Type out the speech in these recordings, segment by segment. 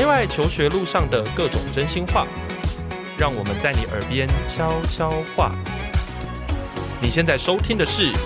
内外求学路上的各种真心话，让我们在你耳边悄悄话。你现在收听的是《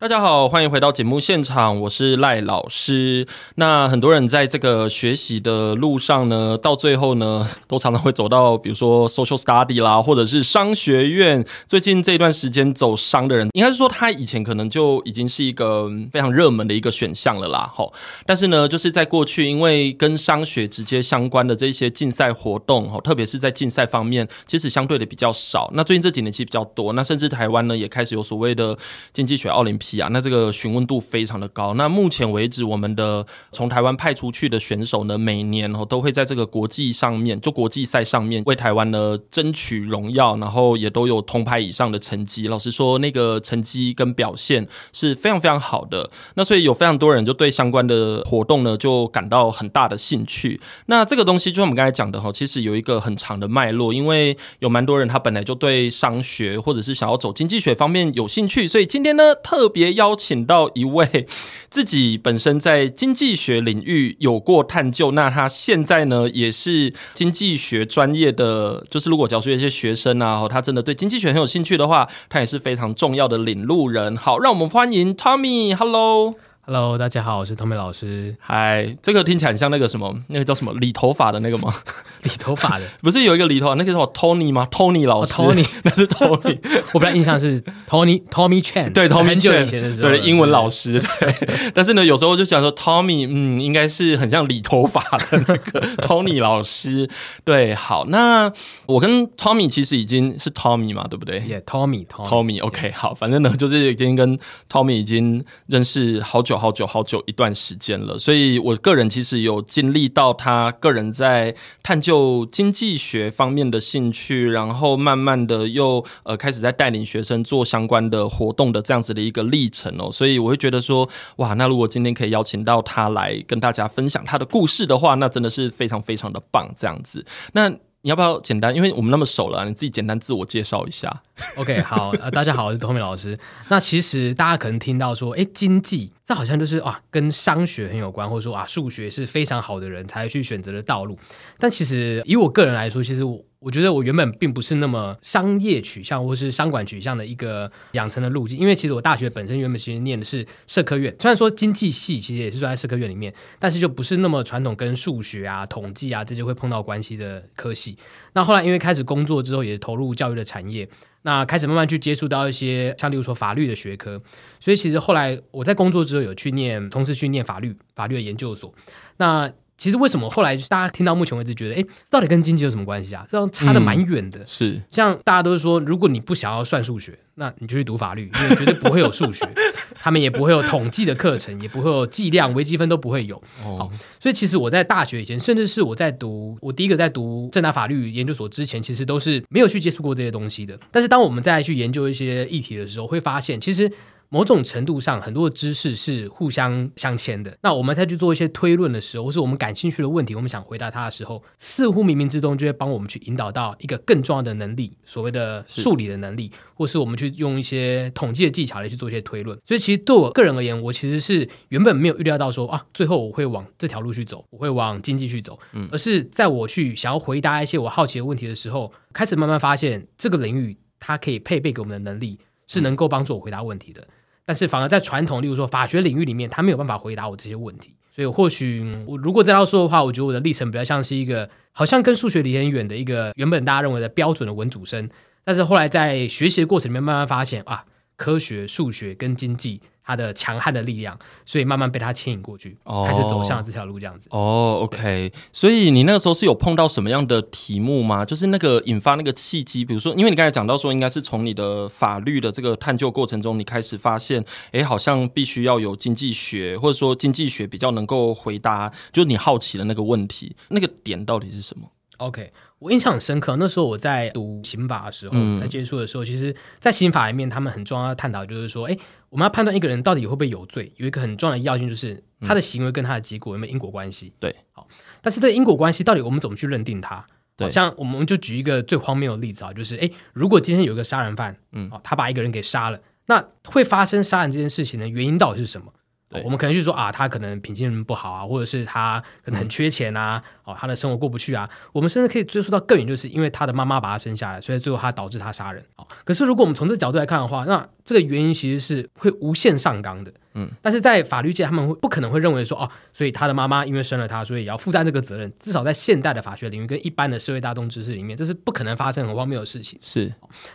大家好，欢迎回到节目现场，我是赖老师。那很多人在这个学习的路上呢，到最后呢，都常常会走到，比如说 social study 啦，或者是商学院。最近这段时间走商的人，应该是说他以前可能就已经是一个非常热门的一个选项了啦。吼，但是呢，就是在过去，因为跟商学直接相关的这些竞赛活动，吼，特别是在竞赛方面，其实相对的比较少。那最近这几年其实比较多，那甚至台湾呢，也开始有所谓的经济学奥林匹。啊，那这个询问度非常的高。那目前为止，我们的从台湾派出去的选手呢，每年哦都会在这个国际上面，就国际赛上面为台湾呢争取荣耀，然后也都有铜牌以上的成绩。老实说，那个成绩跟表现是非常非常好的。那所以有非常多人就对相关的活动呢就感到很大的兴趣。那这个东西就像我们刚才讲的哈，其实有一个很长的脉络，因为有蛮多人他本来就对商学或者是想要走经济学方面有兴趣，所以今天呢特别。也邀请到一位 自己本身在经济学领域有过探究，那他现在呢也是经济学专业的，就是如果教书一些学生啊，他真的对经济学很有兴趣的话，他也是非常重要的领路人。好，让我们欢迎 Tommy，Hello。Hello，大家好，我是 Tommy 老师。嗨，这个听起来很像那个什么，那个叫什么理头发的那个吗？理头发的 不是有一个理头发，那个叫 Tony 吗？Tony 老师，oh，Tony 那是 Tony。我本来印象是 Tony Tommy Chan，对 Tommy Chan 以前的时候，对英文老师。对，但是呢，有时候就想说 Tommy，嗯，应该是很像理头发的那个 Tony 老师。对，好，那我跟 Tommy 其实已经是 Tommy 嘛，对不对？Yeah，Tommy，Tommy，OK，、okay, 好，反正呢，就是已经跟 Tommy 已经认识好久。好久好久一段时间了，所以我个人其实有经历到他个人在探究经济学方面的兴趣，然后慢慢的又呃开始在带领学生做相关的活动的这样子的一个历程哦，所以我会觉得说哇，那如果今天可以邀请到他来跟大家分享他的故事的话，那真的是非常非常的棒这样子。那你要不要简单？因为我们那么熟了，你自己简单自我介绍一下。OK，好，呃，大家好，我是冬敏老师。那其实大家可能听到说，哎，经济这好像就是啊，跟商学很有关，或者说啊，数学是非常好的人才去选择的道路。但其实以我个人来说，其实我。我觉得我原本并不是那么商业取向或是商管取向的一个养成的路径，因为其实我大学本身原本其实念的是社科院，虽然说经济系其实也是算在社科院里面，但是就不是那么传统跟数学啊、统计啊这些会碰到关系的科系。那后来因为开始工作之后，也投入教育的产业，那开始慢慢去接触到一些像例如说法律的学科，所以其实后来我在工作之后有去念，同时去念法律法律的研究所，那。其实为什么后来大家听到目前为止觉得，哎，到底跟经济有什么关系啊？这样差的蛮远的。嗯、是，像大家都是说，如果你不想要算数学，那你就去读法律，因为绝对不会有数学，他们也不会有统计的课程，也不会有计量、微积分都不会有。哦、好，所以其实我在大学以前，甚至是我在读我第一个在读正大法律研究所之前，其实都是没有去接触过这些东西的。但是当我们再去研究一些议题的时候，会发现其实。某种程度上，很多的知识是互相相牵的。那我们再去做一些推论的时候，或是我们感兴趣的问题，我们想回答它的时候，似乎冥冥之中就会帮我们去引导到一个更重要的能力，所谓的数理的能力，或是我们去用一些统计的技巧来去做一些推论。所以，其实对我个人而言，我其实是原本没有预料到说啊，最后我会往这条路去走，我会往经济去走。嗯，而是在我去想要回答一些我好奇的问题的时候，开始慢慢发现这个领域它可以配备给我们的能力是能够帮助我回答问题的。但是反而在传统，例如说法学领域里面，他没有办法回答我这些问题。所以或许我如果这样说的话，我觉得我的历程比较像是一个好像跟数学离很远的一个原本大家认为的标准的文组生，但是后来在学习的过程里面慢慢发现啊，科学、数学跟经济。他的强悍的力量，所以慢慢被他牵引过去，哦、开始走向这条路这样子。哦，OK，所以你那个时候是有碰到什么样的题目吗？就是那个引发那个契机，比如说，因为你刚才讲到说，应该是从你的法律的这个探究过程中，你开始发现，哎，好像必须要有经济学，或者说经济学比较能够回答，就是你好奇的那个问题，那个点到底是什么？OK。我印象很深刻，那时候我在读刑法的时候，在接触的时候，其实，在刑法里面，他们很重要的探讨就是说，哎，我们要判断一个人到底会不会有罪，有一个很重要的要件，就是他的行为跟他的结果有没有因果关系。对，好，但是这个因果关系到底我们怎么去认定它？对，像我们就举一个最荒谬的例子啊，就是，诶，如果今天有一个杀人犯，嗯，他把一个人给杀了，那会发生杀人这件事情的原因到底是什么？对我们可能去说啊，他可能品性不好啊，或者是他可能很缺钱啊，哦、嗯，他的生活过不去啊。我们甚至可以追溯到更远，就是因为他的妈妈把他生下来，所以最后他导致他杀人。哦，可是如果我们从这个角度来看的话，那这个原因其实是会无限上纲的。嗯，但是在法律界，他们会不可能会认为说哦，所以他的妈妈因为生了他，所以也要负担这个责任。至少在现代的法学领域跟一般的社会大众知识里面，这是不可能发生很荒谬的事情。是，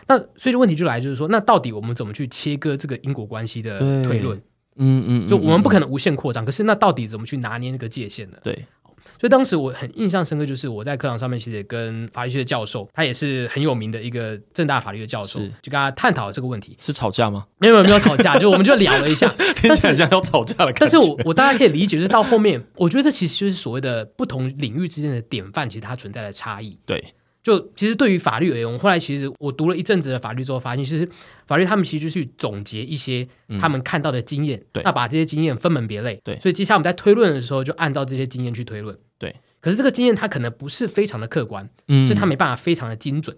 那所以问题就来就是说，那到底我们怎么去切割这个因果关系的推论？嗯嗯，就我们不可能无限扩张，可是那到底怎么去拿捏那个界限呢？对，所以当时我很印象深刻，就是我在课堂上面其实也跟法律系的教授，他也是很有名的一个正大法律的教授，就跟他探讨了这个问题。是吵架吗？没有没有没有吵架，就我们就聊了一下，听起来像要吵架了。但是我我大家可以理解，就是到后面，我觉得这其实就是所谓的不同领域之间的典范，其实它存在的差异。对。就其实对于法律而言，我后来其实我读了一阵子的法律之后，发现其实法律他们其实就去总结一些他们看到的经验，对、嗯，那把这些经验分门别类，对，所以接下来我们在推论的时候，就按照这些经验去推论，对。可是这个经验它可能不是非常的客观，嗯，所以它没办法非常的精准。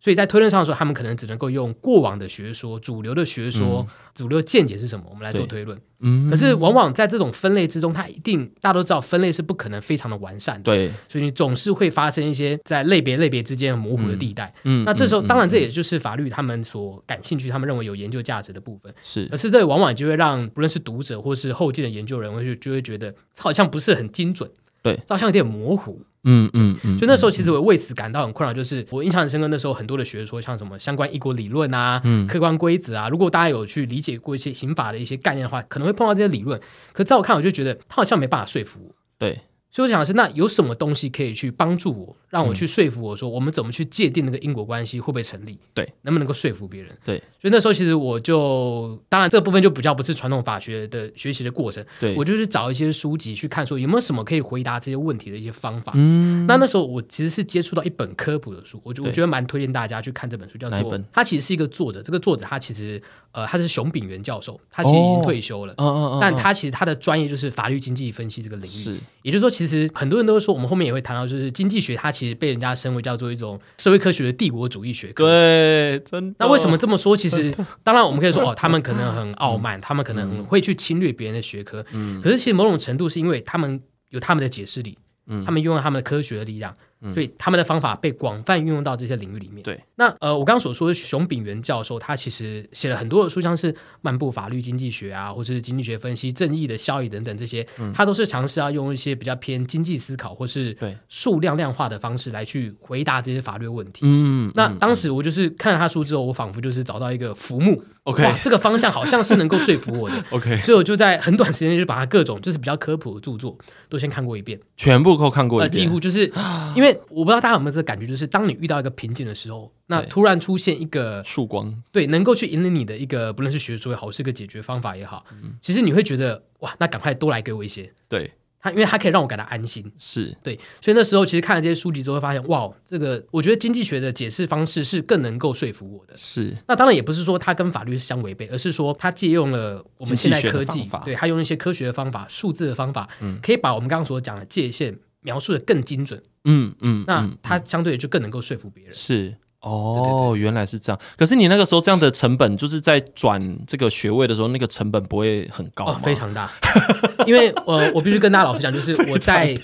所以在推论上的时候，他们可能只能够用过往的学说、主流的学说、嗯、主流见解是什么，我们来做推论。嗯，可是往往在这种分类之中，它一定大家都知道，分类是不可能非常的完善的。对，所以你总是会发生一些在类别类别之间模糊的地带。嗯，那这时候、嗯、当然这也就是法律他们所感兴趣、他们认为有研究价值的部分。是，可是这往往就会让不论是读者或是后进的研究人，会就就会觉得好像不是很精准。对，好像有点模糊。嗯嗯嗯，就那时候其实我为此感到很困扰，就是我印象很深刻，那时候很多的学说，像什么相关一国理论啊、嗯、客观规则啊，如果大家有去理解过一些刑法的一些概念的话，可能会碰到这些理论。可在我看，我就觉得他好像没办法说服我。对。所以我想的是，那有什么东西可以去帮助我，让我去说服我说，我们怎么去界定那个因果关系会不会成立？对，能不能够说服别人？对，所以那时候其实我就，当然这个部分就比较不是传统法学的学习的过程。对，我就是找一些书籍去看，说有没有什么可以回答这些问题的一些方法。嗯，那那时候我其实是接触到一本科普的书，我就我觉得蛮推荐大家去看这本书，叫做《它其实是一个作者》，这个作者他其实呃他是熊丙元教授，他其实已经退休了。嗯，但他其实他的专业就是法律经济分析这个领域。是，也就是说，其实很多人都。说我们后面也会谈到，就是经济学它其实被人家称为叫做一种社会科学的帝国主义学科。对，真的。那为什么这么说？其实 当然我们可以说哦，他们可能很傲慢，嗯、他们可能很会去侵略别人的学科。嗯。可是其实某种程度是因为他们有他们的解释力，嗯，他们用了他们的科学的力量。所以他们的方法被广泛运用到这些领域里面。对，那呃，我刚刚所说的熊炳元教授，他其实写了很多的书，像是《漫步法律经济学》啊，或者是《经济学分析》《正义的效益》等等这些，嗯、他都是尝试要用一些比较偏经济思考或是数量量化的方式来去回答这些法律问题。嗯，那当时我就是看了他书之后，我仿佛就是找到一个浮木。OK，哇，这个方向好像是能够说服我的。OK，所以我就在很短时间就把他各种就是比较科普的著作都先看过一遍，全部都看过一遍，呃，几乎就是 因为。我不知道大家有没有这个感觉，就是当你遇到一个瓶颈的时候，那突然出现一个曙光，对，能够去引领你的一个，不论是学说也好，是一个解决方法也好，嗯、其实你会觉得哇，那赶快多来给我一些。对，他因为他可以让我感到安心，是对，所以那时候其实看了这些书籍之后，会发现哇，这个我觉得经济学的解释方式是更能够说服我的。是，那当然也不是说它跟法律是相违背，而是说它借用了我们现代科技，对，它用一些科学的方法、数字的方法，嗯，可以把我们刚刚所讲的界限描述的更精准。嗯嗯，那它相对就更能够说服别人。是哦，原来是这样。可是你那个时候这样的成本，就是在转这个学位的时候，那个成本不会很高非常大。因为呃，我必须跟大家老实讲，就是我在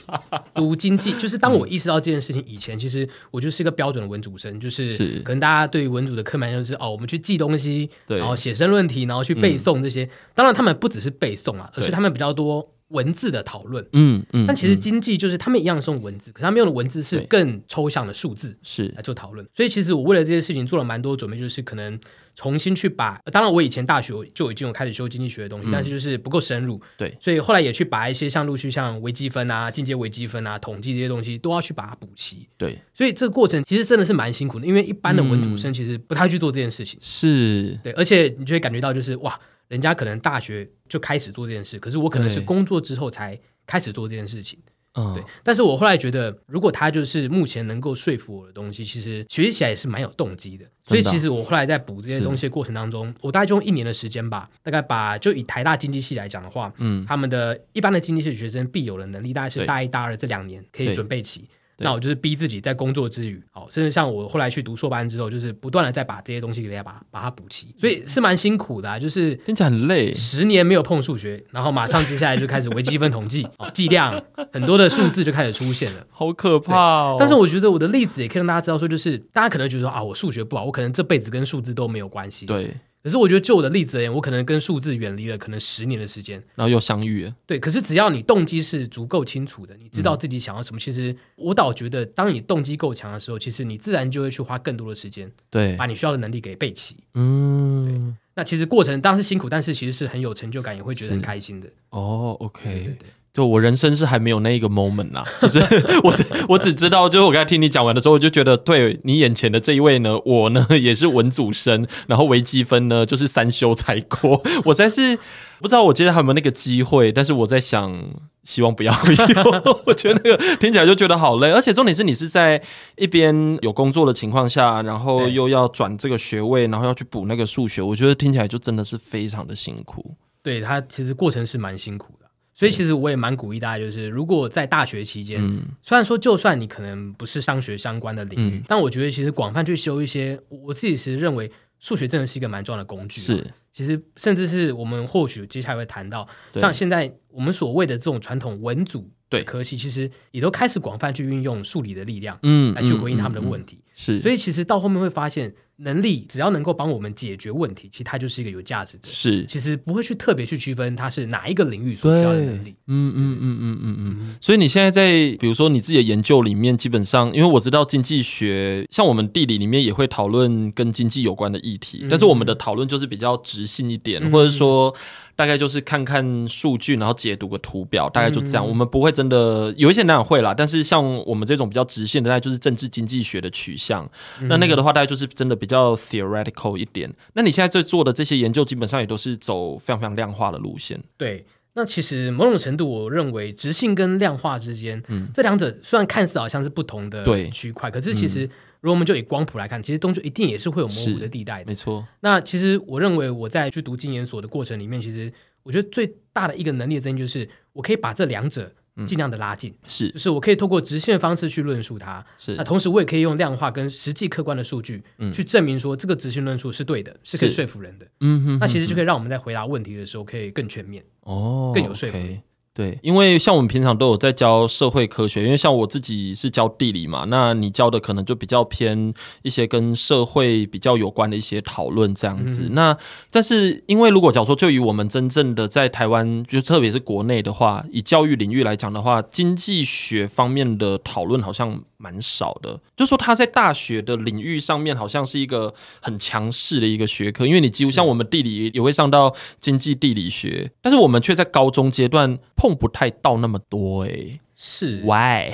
读经济，就是当我意识到这件事情以前，其实我就是一个标准的文组生，就是可能大家对于文组的刻板印象就是哦，我们去记东西，然后写申论题，然后去背诵这些。当然，他们不只是背诵啊，而是他们比较多。文字的讨论，嗯嗯，但其实经济就是他们一样是用文字，可他们用的文字是更抽象的数字，是。来做讨论。所以其实我为了这件事情做了蛮多准备，就是可能重新去把，当然我以前大学就已经有开始修经济学的东西，但是就是不够深入，对，所以后来也去把一些像陆续像微积分啊、进阶微积分啊、统计这些东西都要去把它补齐，对。所以这个过程其实真的是蛮辛苦的，因为一般的文组生其实不太去做这件事情，是。对，而且你就会感觉到就是哇。人家可能大学就开始做这件事，可是我可能是工作之后才开始做这件事情。嗯，对。但是我后来觉得，如果他就是目前能够说服我的东西，其实学习起来也是蛮有动机的。所以其实我后来在补这些东西的过程当中，我大概就用一年的时间吧，大概把就以台大经济系来讲的话，嗯，他们的一般的经济系学生必有的能力，大概是大一、大二这两年可以准备起。那我就是逼自己在工作之余，哦，甚至像我后来去读硕班之后，就是不断的在把这些东西给大家把把它补齐，所以是蛮辛苦的啊，就是听起来很累，十年没有碰数学，然后马上接下来就开始微积分统计，计量很多的数字就开始出现了，好可怕哦。但是我觉得我的例子也可以让大家知道说，就是大家可能觉得说啊，我数学不好，我可能这辈子跟数字都没有关系，对。可是我觉得，就我的例子而言，我可能跟数字远离了可能十年的时间，然后又相遇了。对，可是只要你动机是足够清楚的，你知道自己想要什么，嗯、其实我倒觉得，当你动机够强的时候，其实你自然就会去花更多的时间，对，把你需要的能力给备齐。嗯，那其实过程当然是辛苦，但是其实是很有成就感，也会觉得很开心的。哦，OK，对对对。就我人生是还没有那一个 moment 啊，就是我我只知道，就是我刚才听你讲完的时候，我就觉得，对你眼前的这一位呢，我呢也是文组生，然后微积分呢就是三修才过，我实在是不知道我接下来还有没有那个机会，但是我在想，希望不要有，我觉得那个听起来就觉得好累，而且重点是你是在一边有工作的情况下，然后又要转这个学位，然后要去补那个数学，我觉得听起来就真的是非常的辛苦。对，他其实过程是蛮辛苦的。所以其实我也蛮鼓励大家，就是如果在大学期间，嗯、虽然说就算你可能不是商学相关的领域，嗯、但我觉得其实广泛去修一些，我自己其实认为数学真的是一个蛮重要的工具。是，其实甚至是我们或许接下来会谈到，像现在我们所谓的这种传统文组对科系，其实也都开始广泛去运用数理的力量，嗯，来去回应他们的问题。是，所以其实到后面会发现。能力只要能够帮我们解决问题，其实它就是一个有价值的。是，其实不会去特别去区分它是哪一个领域所需要的能力。嗯嗯嗯嗯嗯嗯。所以你现在在比如说你自己的研究里面，基本上因为我知道经济学，像我们地理里面也会讨论跟经济有关的议题，嗯、但是我们的讨论就是比较直性一点，嗯、或者说。大概就是看看数据，然后解读个图表，大概就这样。嗯、我们不会真的有一些人会啦，但是像我们这种比较直线的，大概就是政治经济学的取向。嗯、那那个的话，大概就是真的比较 theoretical 一点。那你现在在做的这些研究，基本上也都是走非常非常量化的路线。对，那其实某种程度，我认为直性跟量化之间，嗯，这两者虽然看似好像是不同的区块，可是其实。如果我们就以光谱来看，其实东西一定也是会有模糊的地带的。没错。那其实我认为我在去读经研所的过程里面，其实我觉得最大的一个能力的增进就是，我可以把这两者尽量的拉近。是、嗯，就是我可以透过直线的方式去论述它。是。那同时我也可以用量化跟实际客观的数据，去证明说这个直线论述是对的，是可以说服人的。嗯哼。那其实就可以让我们在回答问题的时候可以更全面。哦。更有说服力。对，因为像我们平常都有在教社会科学，因为像我自己是教地理嘛，那你教的可能就比较偏一些跟社会比较有关的一些讨论这样子。嗯、那但是因为如果假如说就以我们真正的在台湾，就特别是国内的话，以教育领域来讲的话，经济学方面的讨论好像。蛮少的，就说他在大学的领域上面好像是一个很强势的一个学科，因为你几乎像我们地理也会上到经济地理学，但是我们却在高中阶段碰不太到那么多诶、欸，是。Why？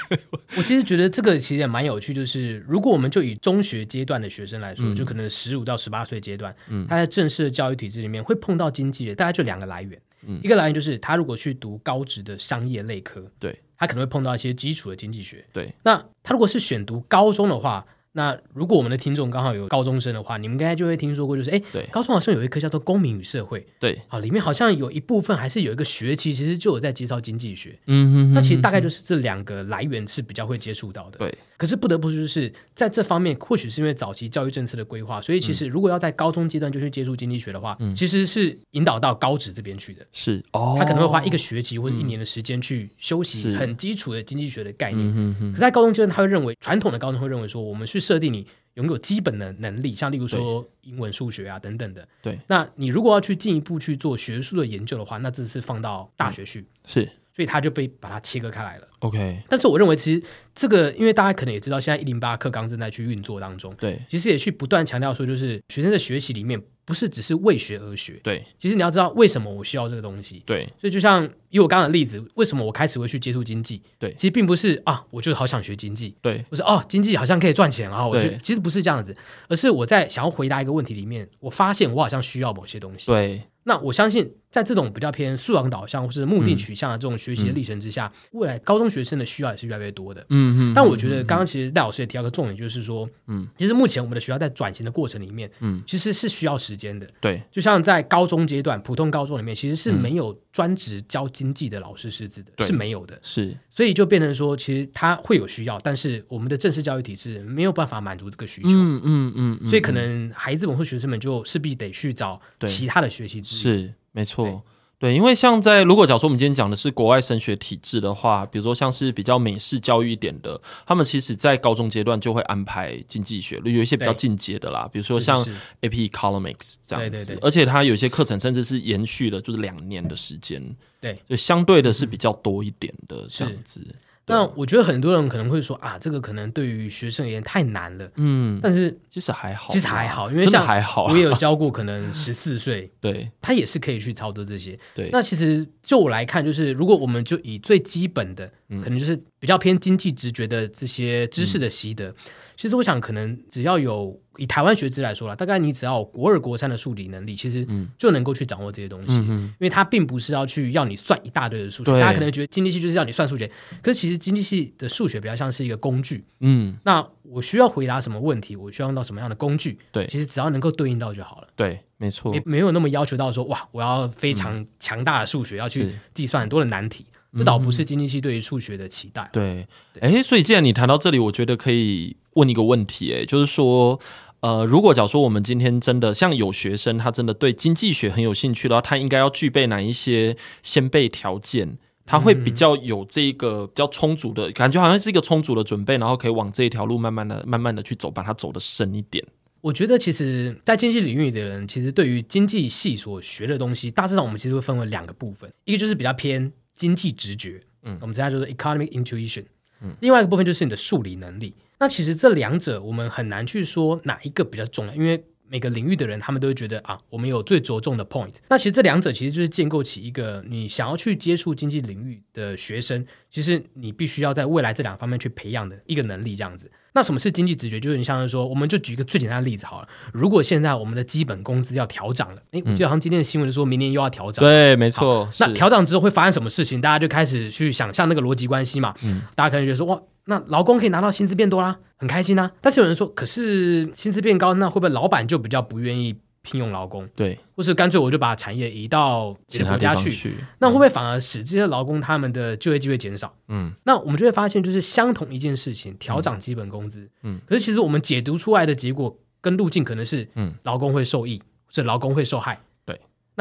我其实觉得这个其实也蛮有趣，就是如果我们就以中学阶段的学生来说，嗯、就可能十五到十八岁阶段，嗯，他在正式的教育体制里面会碰到经济的，大概就两个来源，嗯，一个来源就是他如果去读高职的商业类科，对。他可能会碰到一些基础的经济学。对，那他如果是选读高中的话。那如果我们的听众刚好有高中生的话，你们应该就会听说过，就是哎，对，高中好像有一科叫做公民与社会，对，好，里面好像有一部分还是有一个学期，其实就有在介绍经济学，嗯哼，哼，哼，那其实大概就是这两个来源是比较会接触到的，对。可是不得不说，就是在这方面，或许是因为早期教育政策的规划，所以其实如果要在高中阶段就去接触经济学的话，嗯，其实是引导到高职这边去的，是哦，他可能会花一个学期或者一年的时间去修习很基础的经济学的概念，嗯哼，可在高中阶段，他会认为传统的高中会认为说，我们去设定你。拥有基本的能力，像例如说英文、数学啊等等的。对，那你如果要去进一步去做学术的研究的话，那这是放到大学去。嗯、是，所以他就被把它切割开来了。OK，但是我认为其实这个，因为大家可能也知道，现在一零八课纲正在去运作当中。对，其实也去不断强调说，就是学生的学习里面。不是只是为学而学，对。其实你要知道为什么我需要这个东西，对。所以就像以我刚刚的例子，为什么我开始会去接触经济？对，其实并不是啊，我就好想学经济，对。我说哦，经济好像可以赚钱啊，我就其实不是这样子，而是我在想要回答一个问题里面，我发现我好像需要某些东西，对。那我相信，在这种比较偏素养导向或是目的取向的这种学习的历程之下，未来高中学生的需要也是越来越多的。嗯嗯。但我觉得刚刚其实赖老师也提到个重点，就是说，嗯，其实目前我们的学校在转型的过程里面，嗯，其实是需要时间的。对，就像在高中阶段，普通高中里面其实是没有专职教经济的老师师资的，是没有的。是。所以就变成说，其实他会有需要，但是我们的正式教育体制没有办法满足这个需求。嗯嗯嗯，嗯，所以可能孩子们或学生们就势必得去找其他的学习。是，没错。对，因为像在如果假如说我们今天讲的是国外升学体制的话，比如说像是比较美式教育一点的，他们其实在高中阶段就会安排经济学，有一些比较进阶的啦，比如说像 AP Economics 这样子，对对对，而且它有些课程甚至是延续了就是两年的时间，对，就相对的是比较多一点的这样子。那我觉得很多人可能会说啊，这个可能对于学生而言太难了。嗯，但是其实还好，其实还好，因为像还好，我也有教过，可能 十四岁，对，他也是可以去操作这些。对，那其实就我来看，就是如果我们就以最基本的，可能就是比较偏经济直觉的这些知识的习得。其实我想，可能只要有以台湾学制来说啦，大概你只要有国二、国三的数理能力，其实就能够去掌握这些东西。嗯、因为它并不是要去要你算一大堆的数学，大家可能觉得经济系就是要你算数学，可是其实经济系的数学比较像是一个工具。嗯，那我需要回答什么问题，我需要用到什么样的工具？对，其实只要能够对应到就好了。对，没错，没没有那么要求到说哇，我要非常强大的数学，要去计算很多的难题。这倒不是经济系对于数学的期待。对，哎，所以既然你谈到这里，我觉得可以问一个问题，哎，就是说，呃，如果假如说我们今天真的像有学生，他真的对经济学很有兴趣的话，他应该要具备哪一些先备条件？他会比较有这个比较充足的感觉，好像是一个充足的准备，然后可以往这一条路慢慢的、慢慢的去走，把它走得深一点。我觉得，其实，在经济领域的人，其实对于经济系所学的东西，大致上我们其实会分为两个部分，一个就是比较偏。经济直觉，嗯，我们现在就是 economic intuition，嗯，另外一个部分就是你的数理能力。那其实这两者我们很难去说哪一个比较重要，因为每个领域的人他们都会觉得啊，我们有最着重的 point。那其实这两者其实就是建构起一个你想要去接触经济领域的学生，其实你必须要在未来这两方面去培养的一个能力，这样子。那什么是经济直觉？就是你像是说，我们就举一个最简单的例子好了。如果现在我们的基本工资要调涨了，诶，我记得好像今天的新闻说明年又要调涨。对，没错。那调涨之后会发生什么事情？大家就开始去想象那个逻辑关系嘛。嗯。大家可能觉得说，哇，那劳工可以拿到薪资变多啦，很开心啊。但是有人说，可是薪资变高，那会不会老板就比较不愿意？聘用劳工，对，或是干脆我就把产业移到其他国家去，去。那会不会反而使这些劳工他们的就业机会减少？嗯，那我们就会发现，就是相同一件事情，调涨基本工资，嗯，可是其实我们解读出来的结果跟路径可能是，嗯，劳工会受益，或者劳工会受害，对，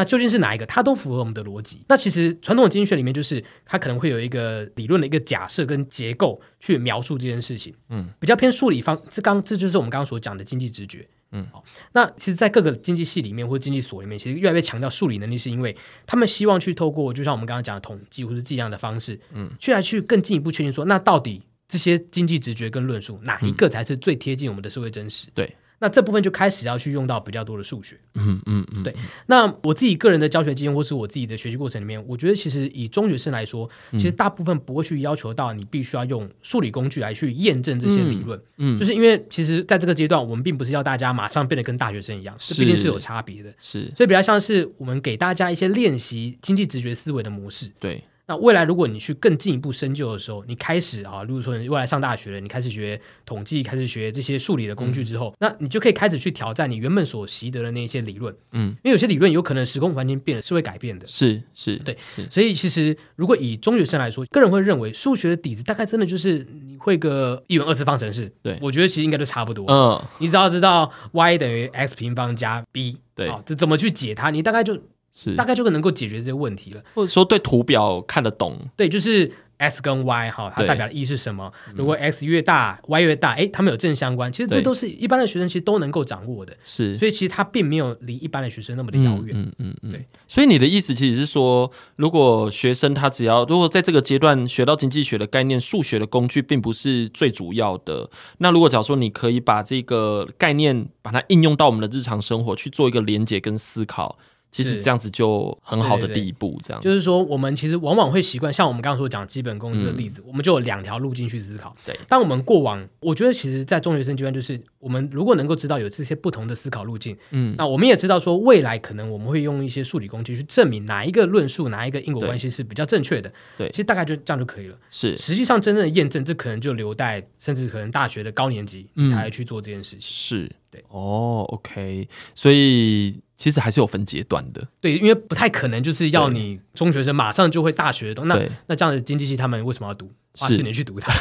那究竟是哪一个？它都符合我们的逻辑。那其实传统的经济学里面，就是它可能会有一个理论的一个假设跟结构去描述这件事情，嗯，比较偏数理方，这刚这就是我们刚刚所讲的经济直觉。嗯，好。那其实，在各个经济系里面或者经济所里面，其实越来越强调数理能力，是因为他们希望去透过，就像我们刚刚讲的统计或是计量的方式，嗯，去来去更进一步确定说，那到底这些经济直觉跟论述哪一个才是最贴近我们的社会真实？嗯、对。那这部分就开始要去用到比较多的数学，嗯嗯嗯，对。那我自己个人的教学经验，或是我自己的学习过程里面，我觉得其实以中学生来说，其实大部分不会去要求到你必须要用数理工具来去验证这些理论，嗯，就是因为其实在这个阶段，我们并不是要大家马上变得跟大学生一样，这毕竟是有差别的，是。所以比较像是我们给大家一些练习经济直觉思维的模式，对。那未来，如果你去更进一步深究的时候，你开始啊，如果说你未来上大学了，你开始学统计，开始学这些数理的工具之后，嗯、那你就可以开始去挑战你原本所习得的那些理论，嗯，因为有些理论有可能时空环境变了是会改变的，是是，对，所以其实如果以中学生来说，个人会认为数学的底子大概真的就是你会个一元二次方程式，对，我觉得其实应该都差不多，嗯，你只要知道 y 等于 x 平方加 b，对，这怎么去解它，你大概就。是，大概就能够解决这些问题了，或者说对图表看得懂，对，就是 x 跟 y 哈，它代表的意义是什么？如果 x 越大，y 越大，哎，它们有正相关。其实这都是一般的学生其实都能够掌握的，是。所以其实它并没有离一般的学生那么的遥远，嗯嗯嗯，对。所以你的意思其实是说，如果学生他只要如果在这个阶段学到经济学的概念，数学的工具并不是最主要的，那如果假如说你可以把这个概念把它应用到我们的日常生活去做一个连接跟思考。其实这样子就很好的第一步，这样就是说，我们其实往往会习惯，像我们刚刚所讲基本工资的例子，我们就有两条路径去思考。对，当我们过往，我觉得其实，在中学生阶段，就是我们如果能够知道有这些不同的思考路径，嗯，那我们也知道说，未来可能我们会用一些数理工具去证明哪一个论述、哪一个因果关系是比较正确的。对，其实大概就这样就可以了。是，实际上真正的验证，这可能就留待甚至可能大学的高年级才去做这件事情。是，对，哦，OK，所以。其实还是有分阶段的，对，因为不太可能就是要你中学生马上就会大学的东。那那这样的经济系他们为什么要读？花四年去读它，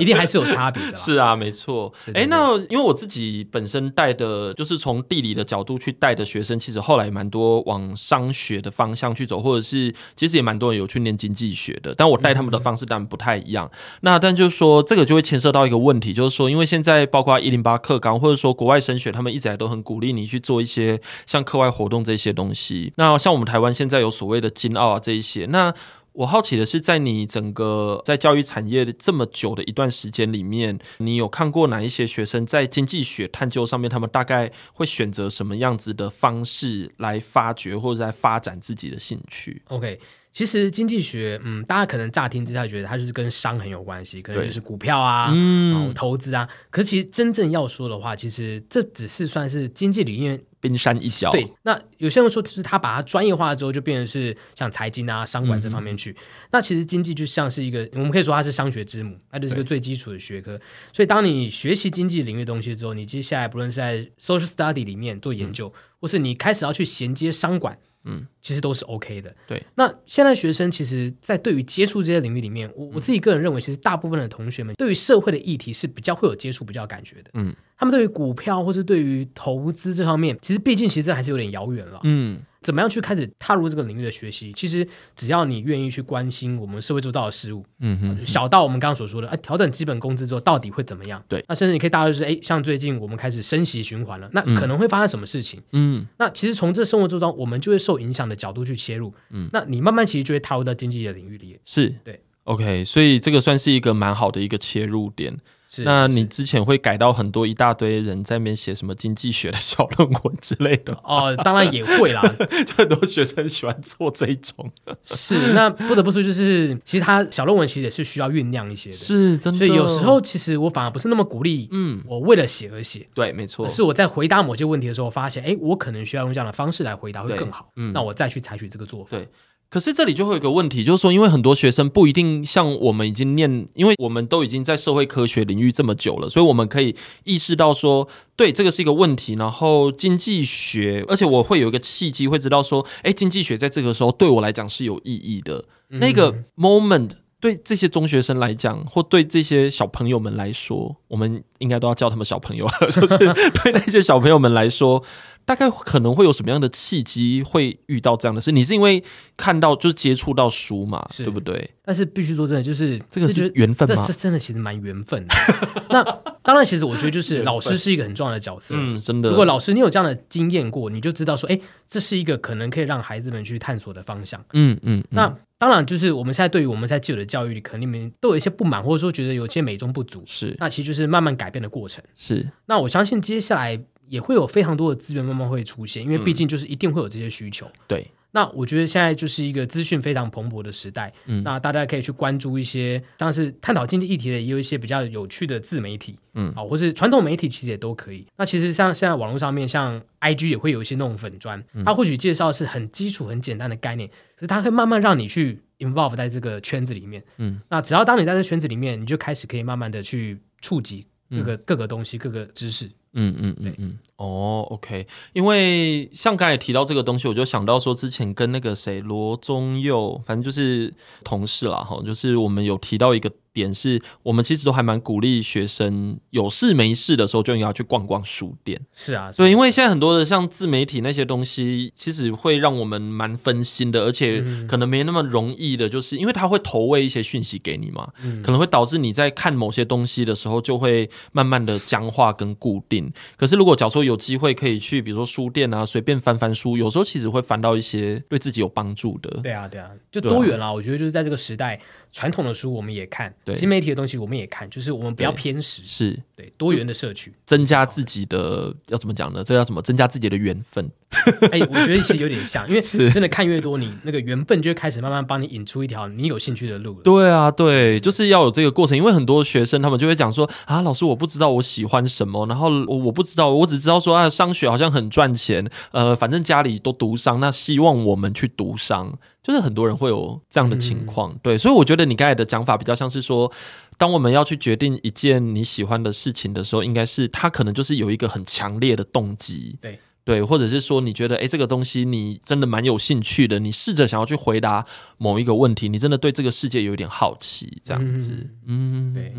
一定还是有差别的。是啊，没错。哎，那因为我自己本身带的，就是从地理的角度去带的学生，其实后来蛮多往商学的方向去走，或者是其实也蛮多人有去念经济学的。但我带他们的方式当然不太一样。嗯、那但就是说，这个就会牵涉到一个问题，就是说，因为现在包括一零八课纲，或者说国外升学，他们一直来都很鼓励你去做一些像课外活动这些东西。那像我们台湾现在有所谓的金澳啊这一些，那。我好奇的是，在你整个在教育产业这么久的一段时间里面，你有看过哪一些学生在经济学探究上面，他们大概会选择什么样子的方式来发掘或者在发展自己的兴趣？OK，其实经济学，嗯，大家可能乍听之下觉得它就是跟商很有关系，可能就是股票啊，嗯，投资啊。可是其实真正要说的话，其实这只是算是经济理念。冰山一角。对，那有些人说，就是他把它专业化之后，就变成是像财经啊、商管这方面去。嗯、那其实经济就像是一个，我们可以说它是商学之母，它就是一个最基础的学科。所以，当你学习经济领域的东西之后，你接下来不论是在 social study 里面做研究，嗯、或是你开始要去衔接商管。嗯，其实都是 OK 的。对，那现在学生其实，在对于接触这些领域里面，我我自己个人认为，其实大部分的同学们对于社会的议题是比较会有接触、比较有感觉的。嗯，他们对于股票或是对于投资这方面，其实毕竟其实还是有点遥远了。嗯。怎么样去开始踏入这个领域的学习？其实只要你愿意去关心我们社会周遭的事物，嗯哼，小到我们刚刚所说的，哎，调整基本工资之后到底会怎么样？对，那甚至你可以大到就是，哎，像最近我们开始升息循环了，那可能会发生什么事情？嗯，那其实从这生活周遭，我们就会受影响的角度去切入，嗯，那你慢慢其实就会踏入到经济的领域里。是，对，OK，所以这个算是一个蛮好的一个切入点。那你之前会改到很多一大堆人在那边写什么经济学的小论文之类的 哦，当然也会啦，就很多学生喜欢做这一种。是，那不得不说，就是其实他小论文其实也是需要酝酿一些的，是真的。所以有时候其实我反而不是那么鼓励，嗯，我为了写而写，对，没错。是我在回答某些问题的时候，发现，哎，我可能需要用这样的方式来回答会更好，嗯，那我再去采取这个做法。对。可是这里就会有一个问题，就是说，因为很多学生不一定像我们已经念，因为我们都已经在社会科学领域这么久了，所以我们可以意识到说，对，这个是一个问题。然后经济学，而且我会有一个契机，会知道说，哎，经济学在这个时候对我来讲是有意义的。那个 moment 对这些中学生来讲，或对这些小朋友们来说，我们应该都要叫他们小朋友了，就是对那些小朋友们来说。大概可能会有什么样的契机会遇到这样的事？你是因为看到就是接触到书嘛，对不对？但是必须说真的，就是这个是缘分吗？这真的其实蛮缘分的。那当然，其实我觉得就是老师是一个很重要的角色。嗯，真的。如果老师你有这样的经验过，你就知道说，哎，这是一个可能可以让孩子们去探索的方向。嗯嗯。那当然，就是我们现在对于我们在既有的教育里，可能里面都有一些不满，或者说觉得有些美中不足。是。那其实就是慢慢改变的过程。是。那我相信接下来。也会有非常多的资源慢慢会出现，因为毕竟就是一定会有这些需求。嗯、对，那我觉得现在就是一个资讯非常蓬勃的时代。嗯，那大家可以去关注一些像是探讨经济议题的，也有一些比较有趣的自媒体。嗯，啊，或是传统媒体其实也都可以。那其实像现在网络上面，像 IG 也会有一些那种粉砖，它或许介绍是很基础、很简单的概念，可是它会慢慢让你去 involve 在这个圈子里面。嗯，那只要当你在这圈子里面，你就开始可以慢慢的去触及各个、嗯、各个东西、各个知识。嗯嗯嗯嗯，哦，OK，因为像刚才提到这个东西，我就想到说，之前跟那个谁罗宗佑，反正就是同事啦，哈，就是我们有提到一个。点是我们其实都还蛮鼓励学生有事没事的时候就应该去逛逛书店。是啊，对，因为现在很多的像自媒体那些东西，其实会让我们蛮分心的，而且可能没那么容易的，就是因为它会投喂一些讯息给你嘛，可能会导致你在看某些东西的时候就会慢慢的僵化跟固定。可是如果假如说有机会可以去，比如说书店啊，随便翻翻书，有时候其实会翻到一些对自己有帮助的。对啊，对啊，就多元啦。我觉得就是在这个时代。传统的书我们也看，对新媒体的东西我们也看，就是我们不要偏食，是对多元的摄取，增加自己的要怎么讲呢？这叫什么？增加自己的缘分。哎、欸，我觉得其实有点像，因为真的看越多，你那个缘分就会开始慢慢帮你引出一条你有兴趣的路。对啊，对，就是要有这个过程，因为很多学生他们就会讲说啊，老师我不知道我喜欢什么，然后我我不知道，我只知道说啊，商学好像很赚钱，呃，反正家里都读商，那希望我们去读商。就是很多人会有这样的情况，嗯、对，所以我觉得你刚才的讲法比较像是说，当我们要去决定一件你喜欢的事情的时候，应该是他可能就是有一个很强烈的动机，对对，或者是说你觉得诶，这个东西你真的蛮有兴趣的，你试着想要去回答某一个问题，你真的对这个世界有一点好奇，这样子，嗯，嗯对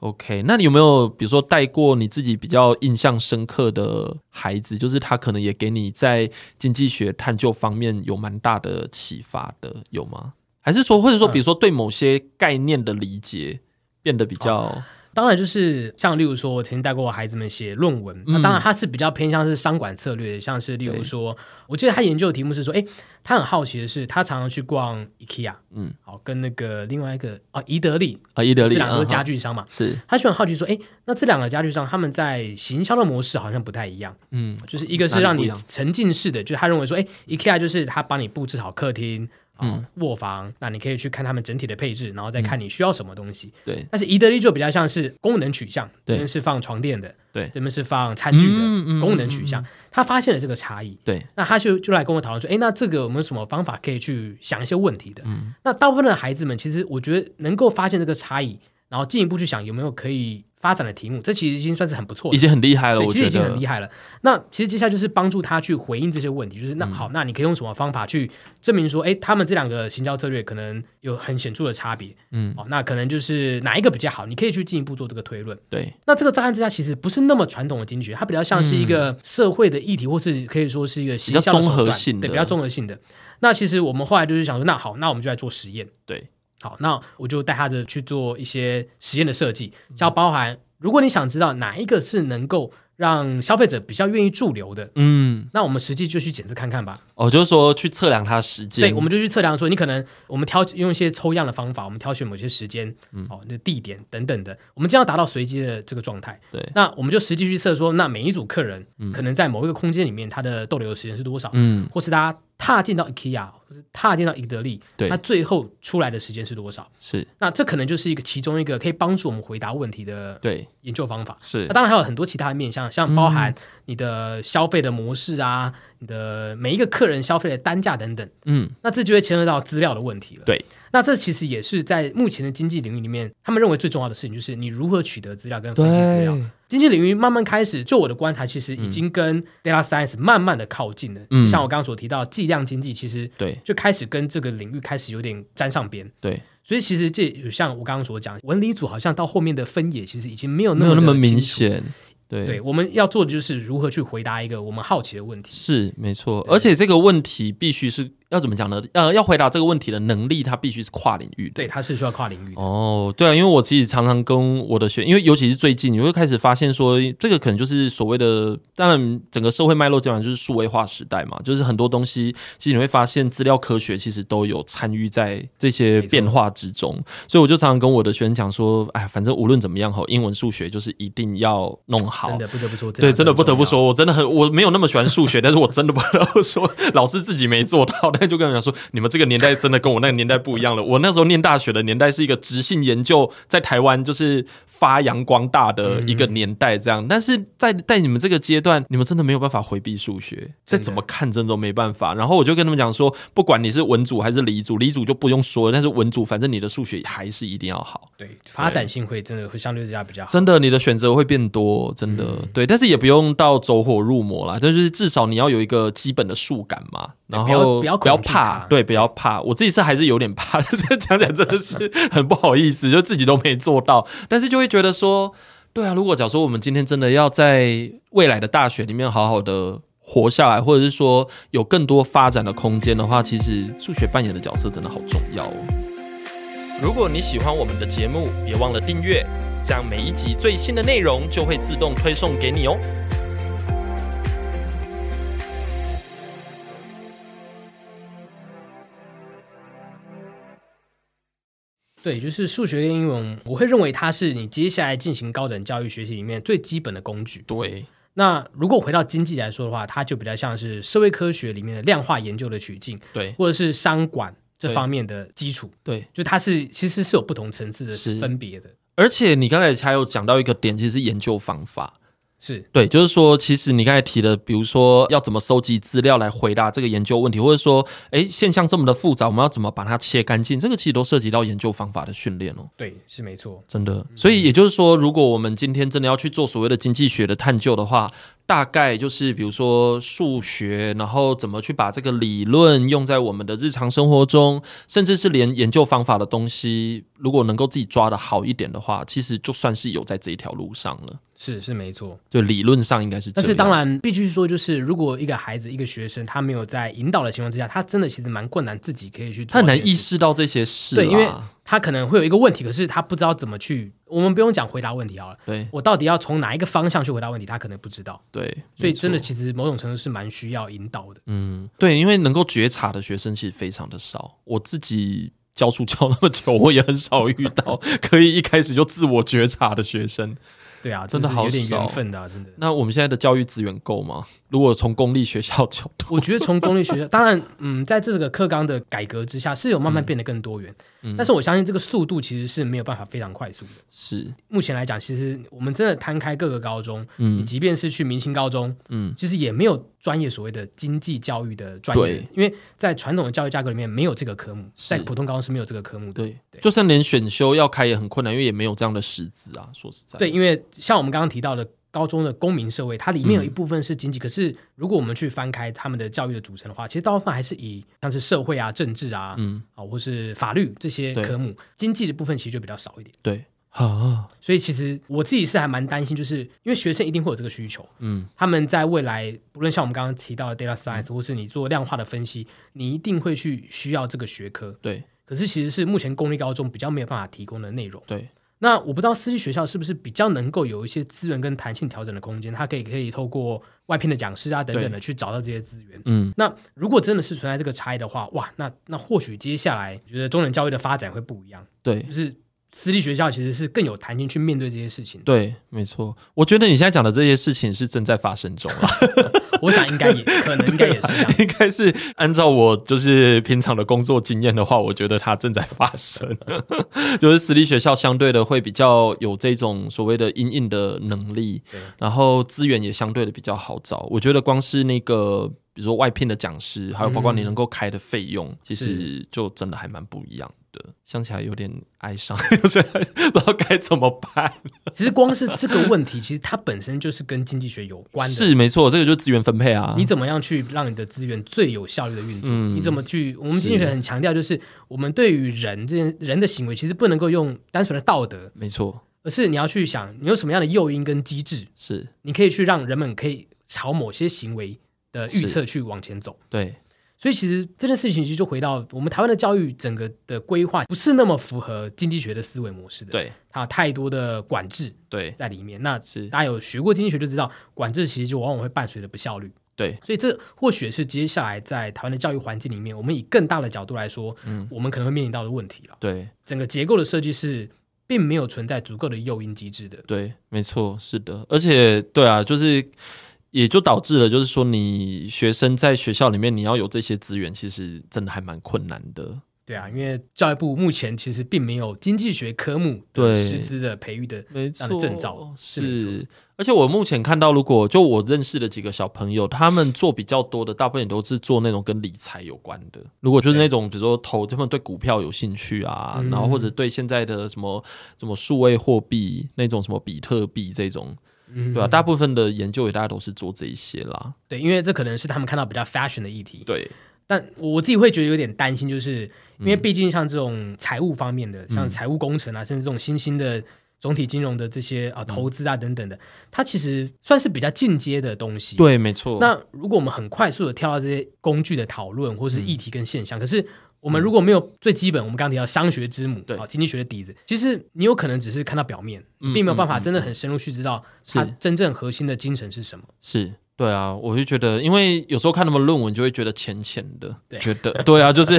，OK，那你有没有比如说带过你自己比较印象深刻的孩子，就是他可能也给你在经济学探究方面有蛮大的启发的，有吗？还是说，或者说，比如说对某些概念的理解变得比较、嗯？当然，就是像例如说，我曾经带过孩子们写论文，嗯、那当然他是比较偏向是商管策略，像是例如说，我记得他研究的题目是说，哎，他很好奇的是，他常常去逛 IKEA，嗯，好，跟那个另外一个啊，宜得利啊，宜得利这两个都是家具商嘛，嗯、是，他就很好奇说，哎，那这两个家具商他们在行销的模式好像不太一样，嗯，就是一个是让你沉浸式的，就是他认为说，哎，IKEA 就是他帮你布置好客厅。嗯，卧房，那你可以去看他们整体的配置，然后再看你需要什么东西。对，但是宜得利就比较像是功能取向，这边是放床垫的，对，这边是放餐具的，功能取向。他发现了这个差异，对，那他就就来跟我讨论说，哎，那这个有没有什么方法可以去想一些问题的？嗯，那大部分的孩子们其实我觉得能够发现这个差异，然后进一步去想有没有可以。发展的题目，这其实已经算是很不错，已经很厉害了。我觉得其实已经很厉害了。那其实接下来就是帮助他去回应这些问题，就是那好，那你可以用什么方法去证明说，哎，他们这两个行销策略可能有很显著的差别？嗯，哦，那可能就是哪一个比较好？你可以去进一步做这个推论。对，那这个障碍之下其实不是那么传统的经济学，它比较像是一个社会的议题，或是可以说是一个行销的综合性的，对，比较综合性的。那其实我们后来就是想说，那好，那我们就来做实验。对，好，那我就带他的去做一些实验的设计，像包含。如果你想知道哪一个是能够让消费者比较愿意驻留的，嗯，那我们实际就去检测看看吧。哦，就是说去测量它的时间。对，我们就去测量说，你可能我们挑用一些抽样的方法，我们挑选某些时间，嗯，哦，那地点等等的，我们这样达到随机的这个状态。对，那我们就实际去测说，那每一组客人可能在某一个空间里面，他的逗留的时间是多少？嗯，或是大家。踏进到 IKEA 或是踏进到宜得利，对，它最后出来的时间是多少？是，那这可能就是一个其中一个可以帮助我们回答问题的对研究方法。是，那当然还有很多其他的面向，像包含你的消费的模式啊，嗯、你的每一个客人消费的单价等等。嗯，那这就会牵涉到资料的问题了。对。那这其实也是在目前的经济领域里面，他们认为最重要的事情就是你如何取得资料跟分析资料。经济领域慢慢开始，就我的观察，其实已经跟 data science 慢慢的靠近了。嗯，像我刚刚所提到计量经济，其实对，就开始跟这个领域开始有点沾上边。对，所以其实这有像我刚刚所讲，文理组好像到后面的分野，其实已经没有那么，有那么明显。对，对，我们要做的就是如何去回答一个我们好奇的问题。是，没错，而且这个问题必须是。要怎么讲呢？呃，要回答这个问题的能力，它必须是跨领域的。对，它是需要跨领域的。哦，对啊，因为我其实常常跟我的学，因为尤其是最近，你会开始发现说，这个可能就是所谓的，当然整个社会脉络基本上就是数位化时代嘛，就是很多东西，其实你会发现资料科学其实都有参与在这些变化之中。所以我就常常跟我的学生讲说，哎，反正无论怎么样哈，英文数学就是一定要弄好。真的不得不说，对，真的不得不说，我真的很我没有那么喜欢数学，但是我真的不得不说，老师自己没做到。就跟人家说，你们这个年代真的跟我那个年代不一样了。我那时候念大学的年代是一个直性研究在台湾就是发扬光大的一个年代，这样。但是在在你们这个阶段，你们真的没有办法回避数学，再怎么看真的都没办法。然后我就跟他们讲说，不管你是文组还是理组，理组就不用说了，但是文组反正你的数学还是一定要好。对，发展性会真的会相对之下比较好。真的，你的选择会变多，真的对。但是也不用到走火入魔啦，但就是至少你要有一个基本的数感嘛。然后不要不要怕，对，不要怕。我自己是还是有点怕，这 讲起来真的是很不好意思，就自己都没做到，但是就会觉得说，对啊，如果假如说我们今天真的要在未来的大学里面好好的活下来，或者是说有更多发展的空间的话，其实数学扮演的角色真的好重要哦。如果你喜欢我们的节目，别忘了订阅，这样每一集最新的内容就会自动推送给你哦。对，就是数学跟英文，我会认为它是你接下来进行高等教育学习里面最基本的工具。对，那如果回到经济来说的话，它就比较像是社会科学里面的量化研究的取径，对，或者是商管这方面的基础。对，就它是其实是有不同层次的分别的。而且你刚才还有讲到一个点，其实是研究方法。是对，就是说，其实你刚才提的，比如说要怎么收集资料来回答这个研究问题，或者说，哎，现象这么的复杂，我们要怎么把它切干净？这个其实都涉及到研究方法的训练哦。对，是没错，真的。所以也就是说，如果我们今天真的要去做所谓的经济学的探究的话，大概就是比如说数学，然后怎么去把这个理论用在我们的日常生活中，甚至是连研究方法的东西，如果能够自己抓的好一点的话，其实就算是有在这一条路上了。是是没错，就理论上应该是这样。但是当然必须说，就是如果一个孩子、一个学生，他没有在引导的情况之下，他真的其实蛮困难，自己可以去，他很难意识到这些事。对，因为他可能会有一个问题，可是他不知道怎么去。我们不用讲回答问题好了。对，我到底要从哪一个方向去回答问题，他可能不知道。对，所以真的其实某种程度是蛮需要引导的。嗯，对，因为能够觉察的学生其实非常的少。我自己教书教那么久，我也很少遇到可以一开始就自我觉察的学生。对啊，真的好有点缘分的，真的。那我们现在的教育资源够吗？如果从公立学校角度，我觉得从公立学校，当然，嗯，在这个课纲的改革之下，是有慢慢变得更多元。嗯，但是我相信这个速度其实是没有办法非常快速的。是，目前来讲，其实我们真的摊开各个高中，嗯，你即便是去明星高中，嗯，其实也没有专业所谓的经济教育的专业，因为在传统的教育架构里面没有这个科目，在普通高中是没有这个科目的。对，就算连选修要开也很困难，因为也没有这样的师资啊。说实在，对，因为像我们刚刚提到的。高中的公民社会，它里面有一部分是经济，嗯、可是如果我们去翻开他们的教育的组成的话，其实大部分还是以像是社会啊、政治啊，嗯，啊，或是法律这些科目，经济的部分其实就比较少一点。对，啊，所以其实我自己是还蛮担心，就是因为学生一定会有这个需求，嗯，他们在未来不论像我们刚刚提到的 data science，或是你做量化的分析，你一定会去需要这个学科。对，可是其实是目前公立高中比较没有办法提供的内容。对。那我不知道私立学校是不是比较能够有一些资源跟弹性调整的空间，它可以可以透过外聘的讲师啊等等的去找到这些资源。嗯，那如果真的是存在这个差异的话，哇，那那或许接下来我觉得中等教育的发展会不一样。对，就是。私立学校其实是更有弹性去面对这些事情。对，没错。我觉得你现在讲的这些事情是正在发生中了。我想应该也可能应该也是这样。应该是按照我就是平常的工作经验的话，我觉得它正在发生。就是私立学校相对的会比较有这种所谓的阴应的能力，然后资源也相对的比较好找。我觉得光是那个比如说外聘的讲师，还有包括你能够开的费用，嗯、其实就真的还蛮不一样。的想起来有点哀伤，不知道该怎么办。其实光是这个问题，其实它本身就是跟经济学有关的。是没错，这个就是资源分配啊。你怎么样去让你的资源最有效率的运作？嗯、你怎么去？我们经济学很强调，就是我们对于人这件人的行为，其实不能够用单纯的道德，没错，而是你要去想，你有什么样的诱因跟机制，是你可以去让人们可以朝某些行为的预测去往前走。对。所以其实这件事情其实就回到我们台湾的教育整个的规划不是那么符合经济学的思维模式的，对，它有太多的管制对在里面。那是大家有学过经济学就知道，管制其实就往往会伴随着不效率。对，所以这或许是接下来在台湾的教育环境里面，我们以更大的角度来说，嗯，我们可能会面临到的问题了。对，整个结构的设计是并没有存在足够的诱因机制的。对，没错，是的，而且对啊，就是。也就导致了，就是说，你学生在学校里面，你要有这些资源，其实真的还蛮困难的。对啊，因为教育部目前其实并没有经济学科目对师资的培育的这样的证照。是，是而且我目前看到，如果就我认识的几个小朋友，他们做比较多的，大部分也都是做那种跟理财有关的。如果就是那种，比如说投，他们对股票有兴趣啊，对然后或者对现在的什么什么数位货币那种什么比特币这种。嗯，对啊，大部分的研究也大家都是做这一些啦。对，因为这可能是他们看到比较 fashion 的议题。对，但我自己会觉得有点担心，就是因为毕竟像这种财务方面的，嗯、像财务工程啊，甚至这种新兴的总体金融的这些啊投资啊等等的，它其实算是比较进阶的东西。对，没错。那如果我们很快速的跳到这些工具的讨论，或是议题跟现象，嗯、可是。我们如果没有最基本，我们刚刚提到商学之母，对，经济学的底子，其实你有可能只是看到表面，并没有办法真的很深入去知道它真正核心的精神是什么。是。对啊，我就觉得，因为有时候看他们论文，就会觉得浅浅的，对觉得对啊，就是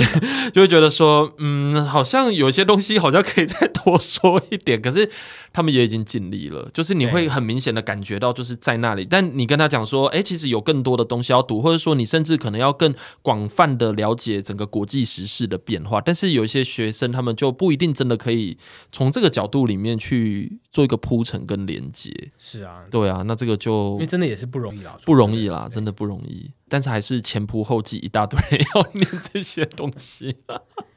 就会觉得说，嗯，好像有些东西好像可以再多说一点，可是他们也已经尽力了，就是你会很明显的感觉到，就是在那里。但你跟他讲说，哎，其实有更多的东西要读，或者说你甚至可能要更广泛的了解整个国际时事的变化，但是有一些学生他们就不一定真的可以从这个角度里面去做一个铺陈跟连接。是啊，对啊，那这个就因为真的也是不容易啊。不容易啦，真的不容易。但是还是前仆后继一大堆人要念这些东西。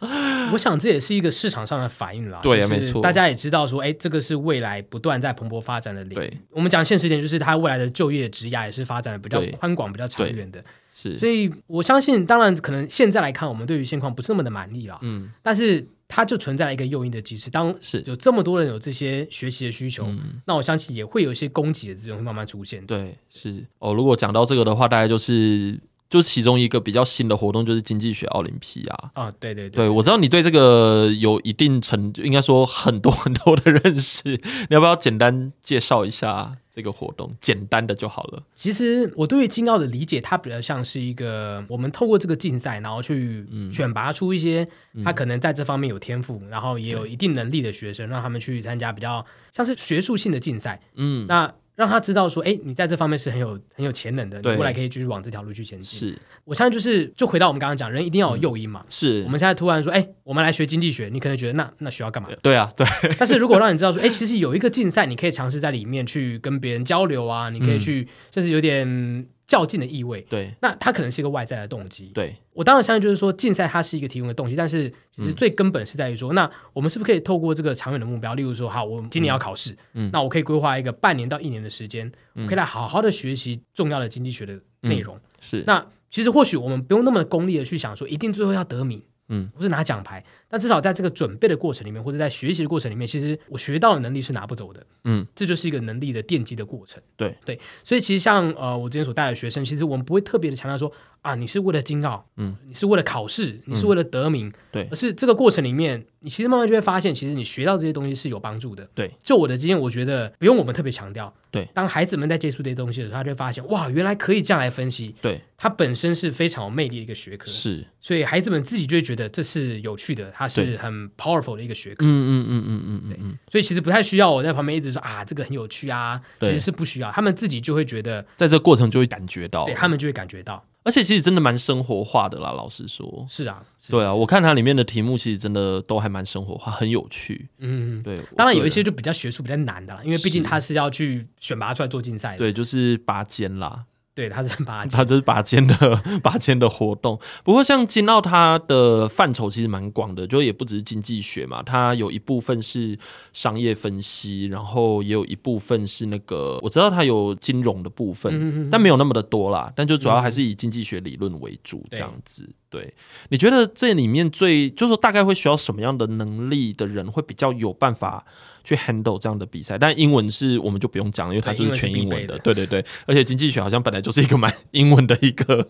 我想这也是一个市场上的反应啦。对啊，没错，大家也知道说，哎，这个是未来不断在蓬勃发展的领域。我们讲现实一点，就是它未来的就业职涯也是发展的比较宽广、比较长远的。是，所以我相信，当然可能现在来看，我们对于现况不是那么的满意啦。嗯，但是它就存在一个诱因的机制，当是有这么多人有这些学习的需求，嗯、那我相信也会有一些供给的资源会慢慢出现。对，是哦。如果讲到这个的话，大概就是就是其中一个比较新的活动，就是经济学奥林匹亚啊。对对对，对，我知道你对这个有一定程度，应该说很多很多的认识，你要不要简单介绍一下？这个活动简单的就好了。其实我对于金奥的理解，它比较像是一个我们透过这个竞赛，然后去选拔出一些他可能在这方面有天赋，嗯、然后也有一定能力的学生，让他们去参加比较像是学术性的竞赛。嗯，那。让他知道说，哎，你在这方面是很有很有潜能的，你未来可以继续往这条路去前进。是，我相信就是就回到我们刚刚讲，人一定要有诱因嘛。是，我们现在突然说，哎，我们来学经济学，你可能觉得那那学要干嘛？对啊，对。但是如果让你知道说，哎，其实有一个竞赛，你可以尝试在里面去跟别人交流啊，你可以去，就是有点。较劲的意味，对，那它可能是一个外在的动机。对，我当然相信，就是说竞赛它是一个提供的动机，但是其实最根本是在于说，嗯、那我们是不是可以透过这个长远的目标，例如说，好，我今年要考试，嗯，那我可以规划一个半年到一年的时间，嗯、我可以来好好的学习重要的经济学的内容。嗯、是，那其实或许我们不用那么功利的去想说，一定最后要得名。嗯，不是拿奖牌，但至少在这个准备的过程里面，或者在学习的过程里面，其实我学到的能力是拿不走的。嗯，这就是一个能力的奠基的过程。对对，所以其实像呃，我之前所带的学生，其实我们不会特别的强调说啊，你是为了金奥，嗯，你是为了考试，你是为了得名，对、嗯，而是这个过程里面，你其实慢慢就会发现，其实你学到这些东西是有帮助的。对，就我的经验，我觉得不用我们特别强调。对，当孩子们在接触这些东西的时候，他就会发现哇，原来可以这样来分析。对，它本身是非常有魅力的一个学科。是，所以孩子们自己就会觉得这是有趣的，它是很 powerful 的一个学科。嗯嗯嗯嗯嗯对，所以其实不太需要我在旁边一直说啊，这个很有趣啊，其实是不需要，他们自己就会觉得，在这个过程就会感觉到，对，他们就会感觉到。而且其实真的蛮生活化的啦，老实说。是啊，对啊，我看它里面的题目其实真的都还蛮生活化，很有趣。嗯，对。当然有一些就比较学术、比较难的啦，因为毕竟它是要去选拔出来做竞赛的。对，就是拔尖啦。对，它是拔尖，它这是拔尖的 拔尖的活动。不过像金澳，它的范畴其实蛮广的，就也不只是经济学嘛，它有一部分是商业分析，然后也有一部分是那个我知道它有金融的部分，但没有那么的多啦。但就主要还是以经济学理论为主这样子。嗯对，你觉得这里面最就是说大概会需要什么样的能力的人会比较有办法去 handle 这样的比赛？但英文是我们就不用讲了，因为它就是全英文的。对对对，而且经济学好像本来就是一个蛮 英文的一个。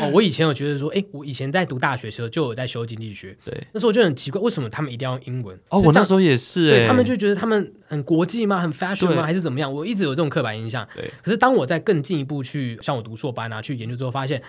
哦，我以前有觉得说，哎，我以前在读大学的时候就有在修经济学，对，那时候我就很奇怪，为什么他们一定要用英文？哦，我那时候也是，对他们就觉得他们很国际吗？很 fashion 吗？还是怎么样？我一直有这种刻板印象。对，可是当我在更进一步去像我读硕班啊，去研究之后，发现。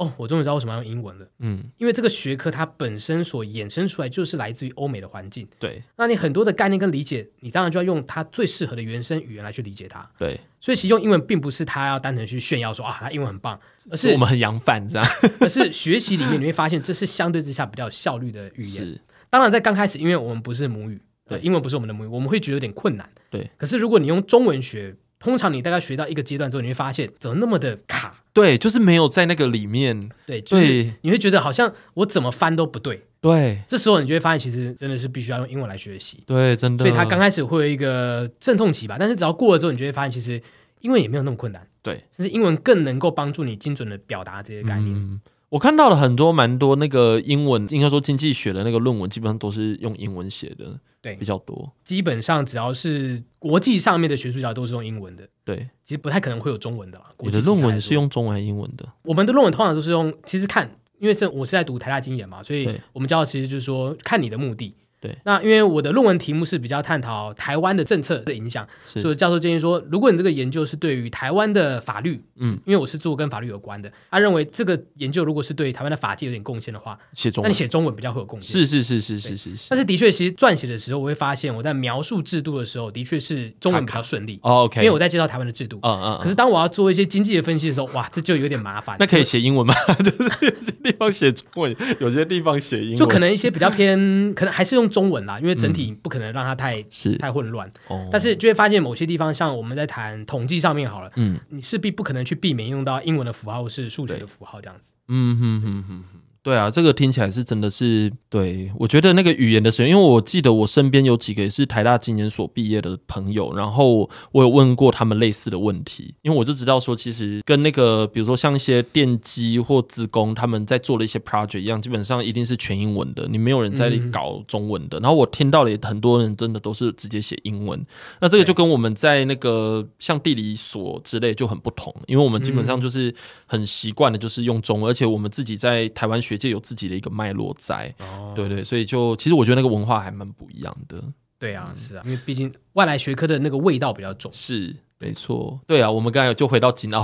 哦，我终于知道为什么要用英文了。嗯，因为这个学科它本身所衍生出来就是来自于欧美的环境。对，那你很多的概念跟理解，你当然就要用它最适合的原生语言来去理解它。对，所以其实用英文并不是他要单纯去炫耀说啊，他英文很棒，而是我们很扬帆这样。而是学习里面你会发现，这是相对之下比较有效率的语言。是，当然在刚开始，因为我们不是母语，对，英文不是我们的母语，我们会觉得有点困难。对，可是如果你用中文学，通常你大概学到一个阶段之后，你会发现怎么那么的卡。对，就是没有在那个里面。对，就是你会觉得好像我怎么翻都不对。对，这时候你就会发现，其实真的是必须要用英文来学习。对，真的。所以他刚开始会有一个阵痛期吧，但是只要过了之后，你就会发现，其实英文也没有那么困难。对，甚至英文更能够帮助你精准的表达这些概念。嗯我看到了很多蛮多那个英文，应该说经济学的那个论文，基本上都是用英文写的，对，比较多。基本上只要是国际上面的学术家都是用英文的，对，其实不太可能会有中文的啦。你的论文是用中文还是英文的？我们的论文通常都是用，其实看，因为是我是在读台大经研嘛，所以我们教的其实就是说看你的目的。对，那因为我的论文题目是比较探讨台湾的政策的影响，所以教授建议说，如果你这个研究是对于台湾的法律，嗯，因为我是做跟法律有关的，他认为这个研究如果是对台湾的法界有点贡献的话，写中文，那你写中文比较会有贡献。是是是是是是是。但是的确，其实撰写的时候，我会发现我在描述制度的时候，的确是中文比较顺利。OK，因为我在介绍台湾的制度。嗯嗯。可是当我要做一些经济的分析的时候，哇，这就有点麻烦。那可以写英文吗？就是有些地方写中文，有些地方写英文，就可能一些比较偏，可能还是用中文啦，因为整体不可能让它太、太混乱。哦，但是就会发现某些地方，像我们在谈统计上面好了，嗯，你势必不可能去避免用到英文的符号或是数学的符号这样子。嗯哼哼哼哼。对啊，这个听起来是真的是对。我觉得那个语言的使用，因为我记得我身边有几个也是台大经研所毕业的朋友，然后我有问过他们类似的问题，因为我就知道说，其实跟那个比如说像一些电机或资工他们在做的一些 project 一样，基本上一定是全英文的，你没有人在搞中文的。嗯、然后我听到了也很多人真的都是直接写英文，那这个就跟我们在那个像地理所之类就很不同，因为我们基本上就是很习惯的就是用中文，而且我们自己在台湾。学界有自己的一个脉络在，哦、对对，所以就其实我觉得那个文化还蛮不一样的。对啊，是啊，因为毕竟外来学科的那个味道比较重。是。没错，对啊，我们刚才就回到金奥，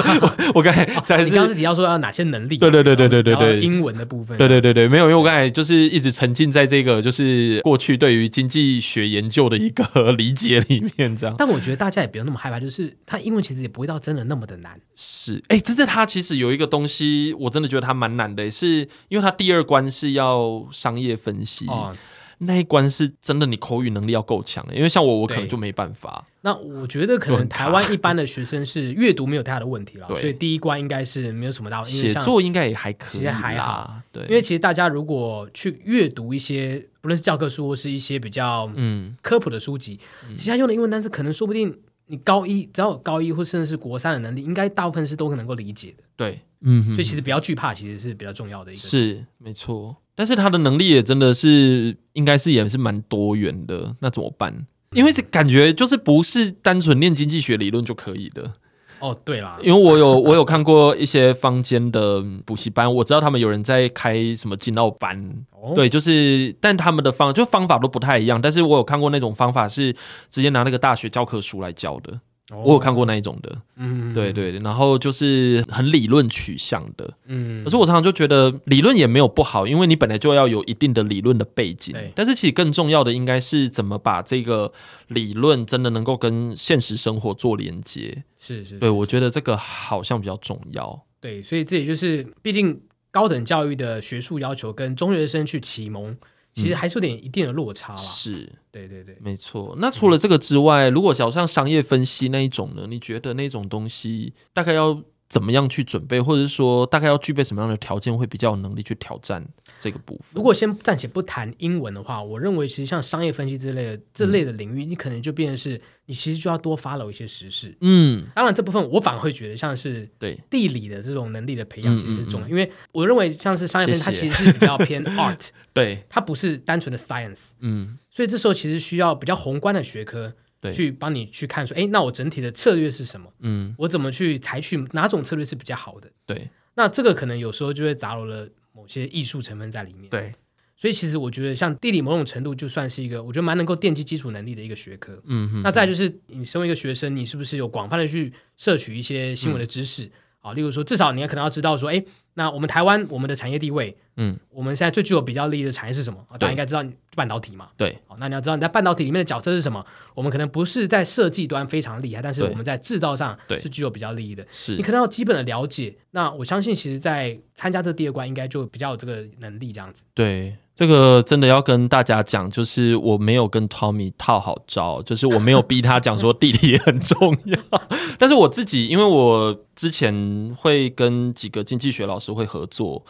我刚才才是，你刚刚是提到说要哪些能力？对对对对对对对，英文的部分，对对对对，没有，因为我刚才就是一直沉浸在这个就是过去对于经济学研究的一个 理解里面，这样。但我觉得大家也不用那么害怕，就是他英文其实也不会到真的那么的难。是，哎，真的，他其实有一个东西，我真的觉得他蛮难的，是因为他第二关是要商业分析。哦那一关是真的，你口语能力要够强，因为像我，我可能就没办法。那我觉得可能台湾一般的学生是阅读没有太大的问题了，所以第一关应该是没有什么大问题。写作应该也还可以，其实还好。对，因为其实大家如果去阅读一些不论是教科书或是一些比较嗯科普的书籍，嗯、其实他用的英文单词可能说不定你高一只要有高一或甚至是国三的能力，应该大部分是都能够理解的。对，嗯，所以其实不要惧怕，其实是比较重要的一个。是，没错。但是他的能力也真的是，应该是也是蛮多元的。那怎么办？因为这感觉就是不是单纯念经济学理论就可以的。哦，对啦，因为我有 我有看过一些坊间的补习班，我知道他们有人在开什么经奥班。哦、对，就是，但他们的方就方法都不太一样。但是我有看过那种方法是直接拿那个大学教科书来教的。我有看过那一种的，嗯，对对，然后就是很理论取向的，嗯，可是我常常就觉得理论也没有不好，因为你本来就要有一定的理论的背景，对，但是其实更重要的应该是怎么把这个理论真的能够跟现实生活做连接，是是，对，我觉得这个好像比较重要，对，所以这也就是毕竟高等教育的学术要求跟中学生去启蒙。其实还是有点一定的落差啦。是，对对对，没错。那除了这个之外，如果想像商业分析那一种呢？你觉得那种东西大概要怎么样去准备，或者是说大概要具备什么样的条件，会比较有能力去挑战这个部分？如果先暂且不谈英文的话，我认为其实像商业分析之类的这类的领域，你可能就变成是。你其实就要多 follow 一些时事，嗯，当然这部分我反而会觉得像是对。地理的这种能力的培养其实是重要，因为我认为像是商业分析，它其实是比较偏 art，对，它不是单纯的 science，嗯，所以这时候其实需要比较宏观的学科，对，去帮你去看说，哎，那我整体的策略是什么？嗯，我怎么去采取哪种策略是比较好的？对，那这个可能有时候就会杂糅了某些艺术成分在里面，对。所以其实我觉得，像地理某种程度就算是一个，我觉得蛮能够奠基基础能力的一个学科。嗯哼。那再就是，你身为一个学生，你是不是有广泛的去摄取一些新闻的知识？啊、嗯，例如说，至少你可能要知道说，哎，那我们台湾我们的产业地位，嗯，我们现在最具有比较利益的产业是什么？啊，大家应该知道半导体嘛。对。好，那你要知道你在半导体里面的角色是什么？我们可能不是在设计端非常厉害，但是我们在制造上是具有比较利益的。是。你可能要基本的了解。那我相信，其实，在参加这第二关，应该就比较有这个能力，这样子。对。这个真的要跟大家讲，就是我没有跟 Tommy 套好招，就是我没有逼他讲说地理也很重要，但是我自己，因为我之前会跟几个经济学老师会合作，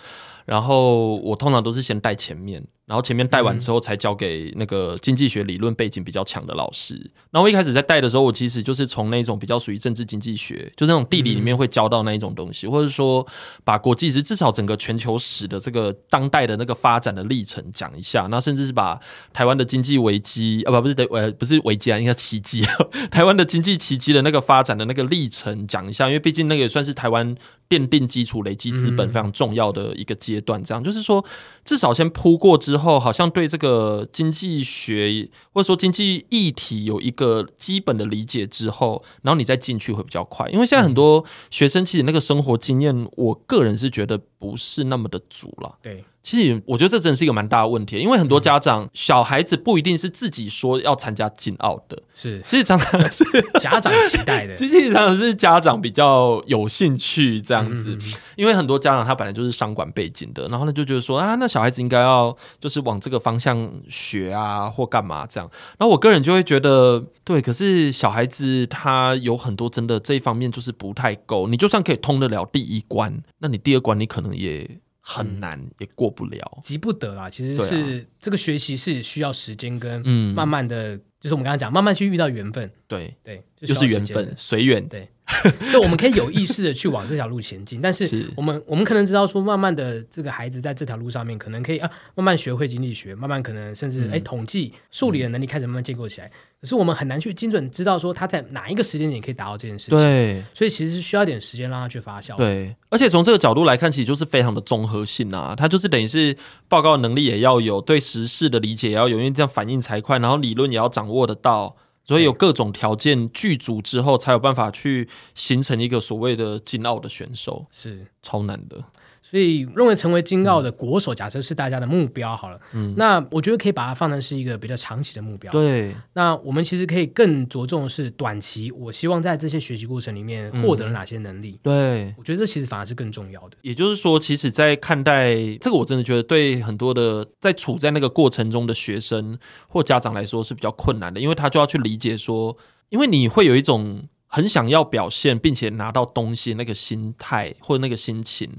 然后我通常都是先带前面。然后前面带完之后，才交给那个经济学理论背景比较强的老师。然后我一开始在带的时候，我其实就是从那种比较属于政治经济学，就是那种地理里面会教到那一种东西，或者说把国际史至少整个全球史的这个当代的那个发展的历程讲一下。那甚至是把台湾的经济危机啊，不不是的，呃，不是危机啊，应该奇迹啊，台湾的经济奇迹的那个发展的那个历程讲一下，因为毕竟那个也算是台湾奠定基础、累积资本非常重要的一个阶段。这样就是说，至少先铺过之后。之后好像对这个经济学或者说经济议题有一个基本的理解之后，然后你再进去会比较快。因为现在很多学生其实那个生活经验，我个人是觉得不是那么的足了。对。其实我觉得这真的是一个蛮大的问题，因为很多家长、嗯、小孩子不一定是自己说要参加金奥的，是，其实常常是 家长期待的，其实常常是家长比较有兴趣这样子，因为很多家长他本来就是商管背景的，然后呢就觉得说啊，那小孩子应该要就是往这个方向学啊，或干嘛这样，然后我个人就会觉得，对，可是小孩子他有很多真的这一方面就是不太够，你就算可以通得了第一关，那你第二关你可能也。很难，也过不了，急不得啦。其实是这个学习是需要时间跟慢慢的，就是我们刚刚讲，慢慢去遇到缘分。对对，就是缘分，随缘。对，就我们可以有意识的去往这条路前进，但是我们我们可能知道说，慢慢的这个孩子在这条路上面，可能可以啊，慢慢学会经济学，慢慢可能甚至哎统计数理的能力开始慢慢建构起来。可是我们很难去精准知道说他在哪一个时间点可以达到这件事情，对，所以其实是需要一点时间让他去发酵。对，而且从这个角度来看，其实就是非常的综合性啊，他就是等于是报告能力也要有，对时事的理解也要有，因为这样反应才快，然后理论也要掌握得到，所以有各种条件具足之后，才有办法去形成一个所谓的金澳的选手，是。超难的。所以认为成为金奥的国手，假设是大家的目标好了，嗯，那我觉得可以把它放成是一个比较长期的目标。对，那我们其实可以更着重的是短期，我希望在这些学习过程里面获得了哪些能力。嗯、对，我觉得这其实反而是更重要的。也就是说，其实，在看待这个，我真的觉得对很多的在处在那个过程中的学生或家长来说是比较困难的，因为他就要去理解说，因为你会有一种。很想要表现，并且拿到东西那个心态或者那个心情，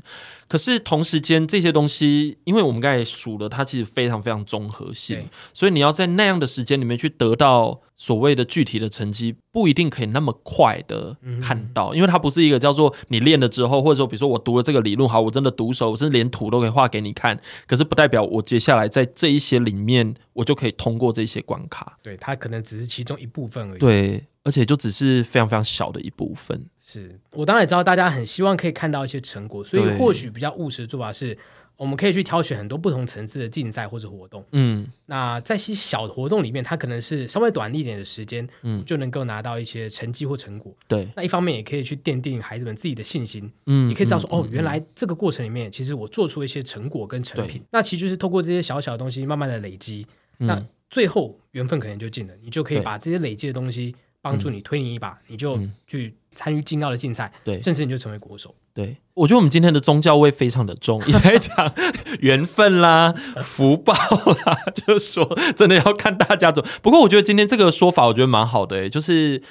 可是同时间这些东西，因为我们刚才数了，它其实非常非常综合性，所以你要在那样的时间里面去得到所谓的具体的成绩，不一定可以那么快的看到，因为它不是一个叫做你练了之后，或者说比如说我读了这个理论，好，我真的读熟，我甚至连图都可以画给你看，可是不代表我接下来在这一些里面，我就可以通过这些关卡。对，它可能只是其中一部分而已。对。而且就只是非常非常小的一部分。是我当然也知道大家很希望可以看到一些成果，所以或许比较务实的做法是，我们可以去挑选很多不同层次的竞赛或者活动。嗯，那在一些小的活动里面，它可能是稍微短一点的时间，嗯，就能够拿到一些成绩或成果。对，那一方面也可以去奠定孩子们自己的信心。嗯，也可以知道说，哦，原来这个过程里面，其实我做出一些成果跟成品。那其实就是透过这些小小的东西，慢慢的累积，那最后缘分可能就尽了，你就可以把这些累积的东西。帮助你推你一把，嗯、你就去参与金奥的竞赛，对，甚至你就成为国手。对，我觉得我们今天的宗教味非常的重，一直在讲缘分啦、福报啦，就是说真的要看大家怎么。不过我觉得今天这个说法，我觉得蛮好的、欸，就是。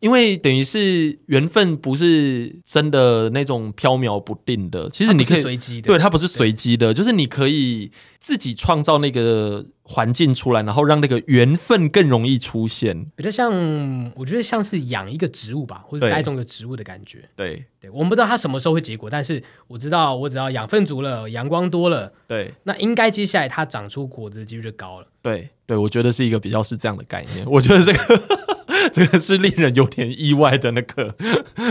因为等于是缘分不是真的那种飘渺不定的，其实你可以随机的，对，它不是随机的，就是你可以自己创造那个环境出来，然后让那个缘分更容易出现。比较像，我觉得像是养一个植物吧，或者栽种一个植物的感觉。对，对，我们不知道它什么时候会结果，但是我知道，我只要养分足了，阳光多了，对，那应该接下来它长出果子的几率就高了。对，对，我觉得是一个比较是这样的概念。我觉得这个。这个是令人有点意外的那个，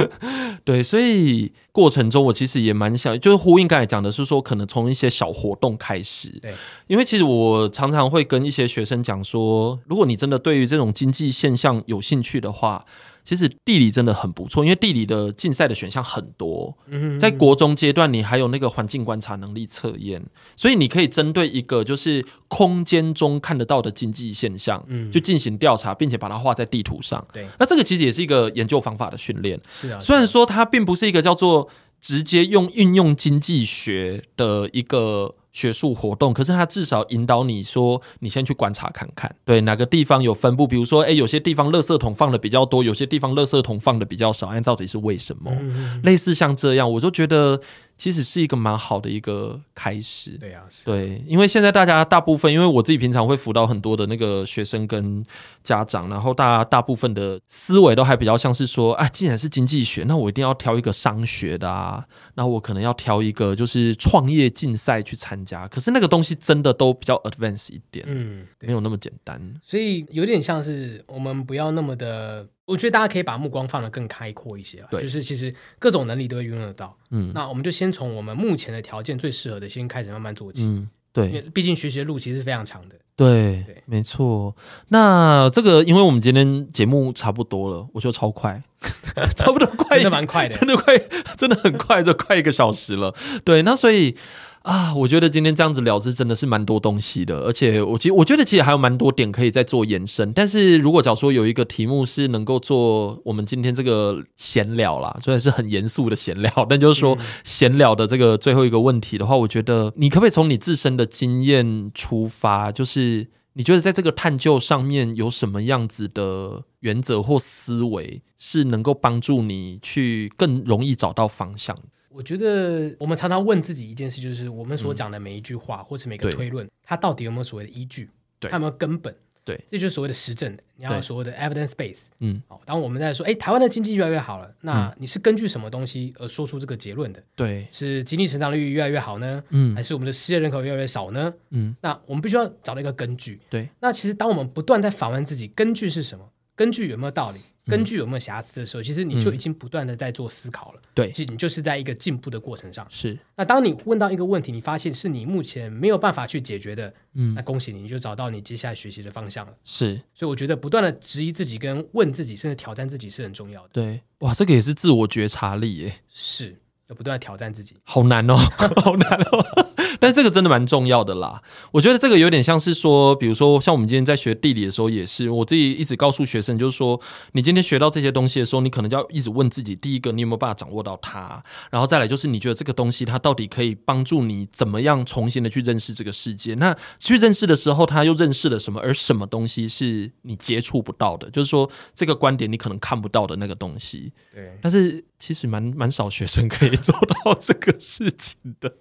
对，所以过程中我其实也蛮想，就是呼应刚才讲的是说，可能从一些小活动开始，对，因为其实我常常会跟一些学生讲说，如果你真的对于这种经济现象有兴趣的话。其实地理真的很不错，因为地理的竞赛的选项很多。嗯在国中阶段，你还有那个环境观察能力测验，所以你可以针对一个就是空间中看得到的经济现象，嗯，就进行调查，并且把它画在地图上。对，那这个其实也是一个研究方法的训练。是啊，虽然说它并不是一个叫做直接用运用经济学的一个。学术活动，可是它至少引导你说，你先去观察看看，对哪个地方有分布，比如说，哎，有些地方垃圾桶放的比较多，有些地方垃圾桶放的比较少，哎，到底是为什么？嗯嗯，类似像这样，我就觉得。其实是一个蛮好的一个开始，对啊，对，因为现在大家大部分，因为我自己平常会辅导很多的那个学生跟家长，然后大家大部分的思维都还比较像是说，啊，既然是经济学，那我一定要挑一个商学的啊，那我可能要挑一个就是创业竞赛去参加，可是那个东西真的都比较 advanced 一点，嗯，没有那么简单，所以有点像是我们不要那么的。我觉得大家可以把目光放得更开阔一些，对，就是其实各种能力都会运用得到。嗯，那我们就先从我们目前的条件最适合的先开始慢慢做起。嗯，对，因为毕竟学习的路其实是非常长的。对，对没错。那这个，因为我们今天节目差不多了，我觉得超快，差不多快，真的蛮快的，真的快，真的很快，就快一个小时了。对，那所以。啊，我觉得今天这样子聊是真的是蛮多东西的，而且我其实我觉得其实还有蛮多点可以再做延伸。但是如果假如说有一个题目是能够做我们今天这个闲聊啦，虽然是很严肃的闲聊，但就是说闲聊的这个最后一个问题的话，我觉得你可不可以从你自身的经验出发，就是你觉得在这个探究上面有什么样子的原则或思维是能够帮助你去更容易找到方向？我觉得我们常常问自己一件事，就是我们所讲的每一句话，嗯、或是每个推论，它到底有没有所谓的依据？对，它有没有根本？对，这就是所谓的实证。你要所谓的 evidence base。嗯，好。当我们在说，哎，台湾的经济越来越好了，那你是根据什么东西而说出这个结论的？对，是经济成长率越来越好呢？嗯，还是我们的失业人口越来越少呢？嗯，那我们必须要找到一个根据。对，那其实当我们不断在反问自己，根据是什么？根据有没有道理？根据有没有瑕疵的时候，其实你就已经不断的在做思考了。对，其实你就是在一个进步的过程上。是。那当你问到一个问题，你发现是你目前没有办法去解决的，嗯，那恭喜你，你就找到你接下来学习的方向了。是。所以我觉得不断的质疑自己、跟问自己，甚至挑战自己是很重要的。对，哇，这个也是自我觉察力耶。是。要不断挑战自己，好难哦，好难哦。但是这个真的蛮重要的啦。我觉得这个有点像是说，比如说像我们今天在学地理的时候，也是我自己一直告诉学生，就是说，你今天学到这些东西的时候，你可能就要一直问自己：第一个，你有没有办法掌握到它？然后再来就是，你觉得这个东西它到底可以帮助你怎么样重新的去认识这个世界？那去认识的时候，他又认识了什么？而什么东西是你接触不到的？就是说，这个观点你可能看不到的那个东西。对，但是其实蛮蛮少学生可以。做到这个事情的，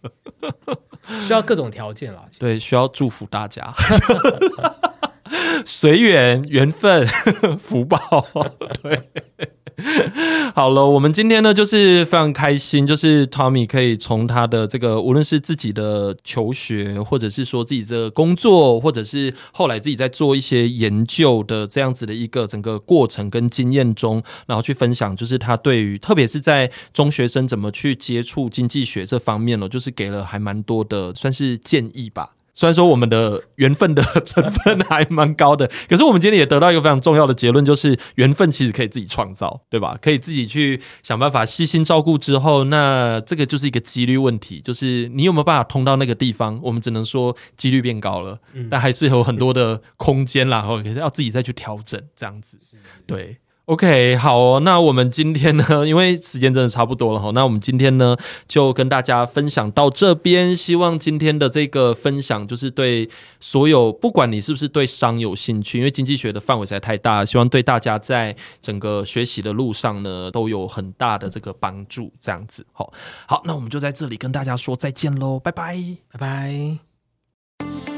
需要各种条件啦。对，需要祝福大家，随缘、缘分、福报。对。好了，我们今天呢，就是非常开心，就是 Tommy 可以从他的这个，无论是自己的求学，或者是说自己的工作，或者是后来自己在做一些研究的这样子的一个整个过程跟经验中，然后去分享，就是他对于特别是在中学生怎么去接触经济学这方面呢，就是给了还蛮多的算是建议吧。虽然说我们的缘分的成分还蛮高的，可是我们今天也得到一个非常重要的结论，就是缘分其实可以自己创造，对吧？可以自己去想办法细心照顾之后，那这个就是一个几率问题，就是你有没有办法通到那个地方？我们只能说几率变高了，但还是有很多的空间啦，然后要自己再去调整，这样子，对。OK，好哦，那我们今天呢，因为时间真的差不多了哈，那我们今天呢就跟大家分享到这边。希望今天的这个分享，就是对所有不管你是不是对商有兴趣，因为经济学的范围实在太大，希望对大家在整个学习的路上呢都有很大的这个帮助。这样子，好，好，那我们就在这里跟大家说再见喽，拜拜，拜拜。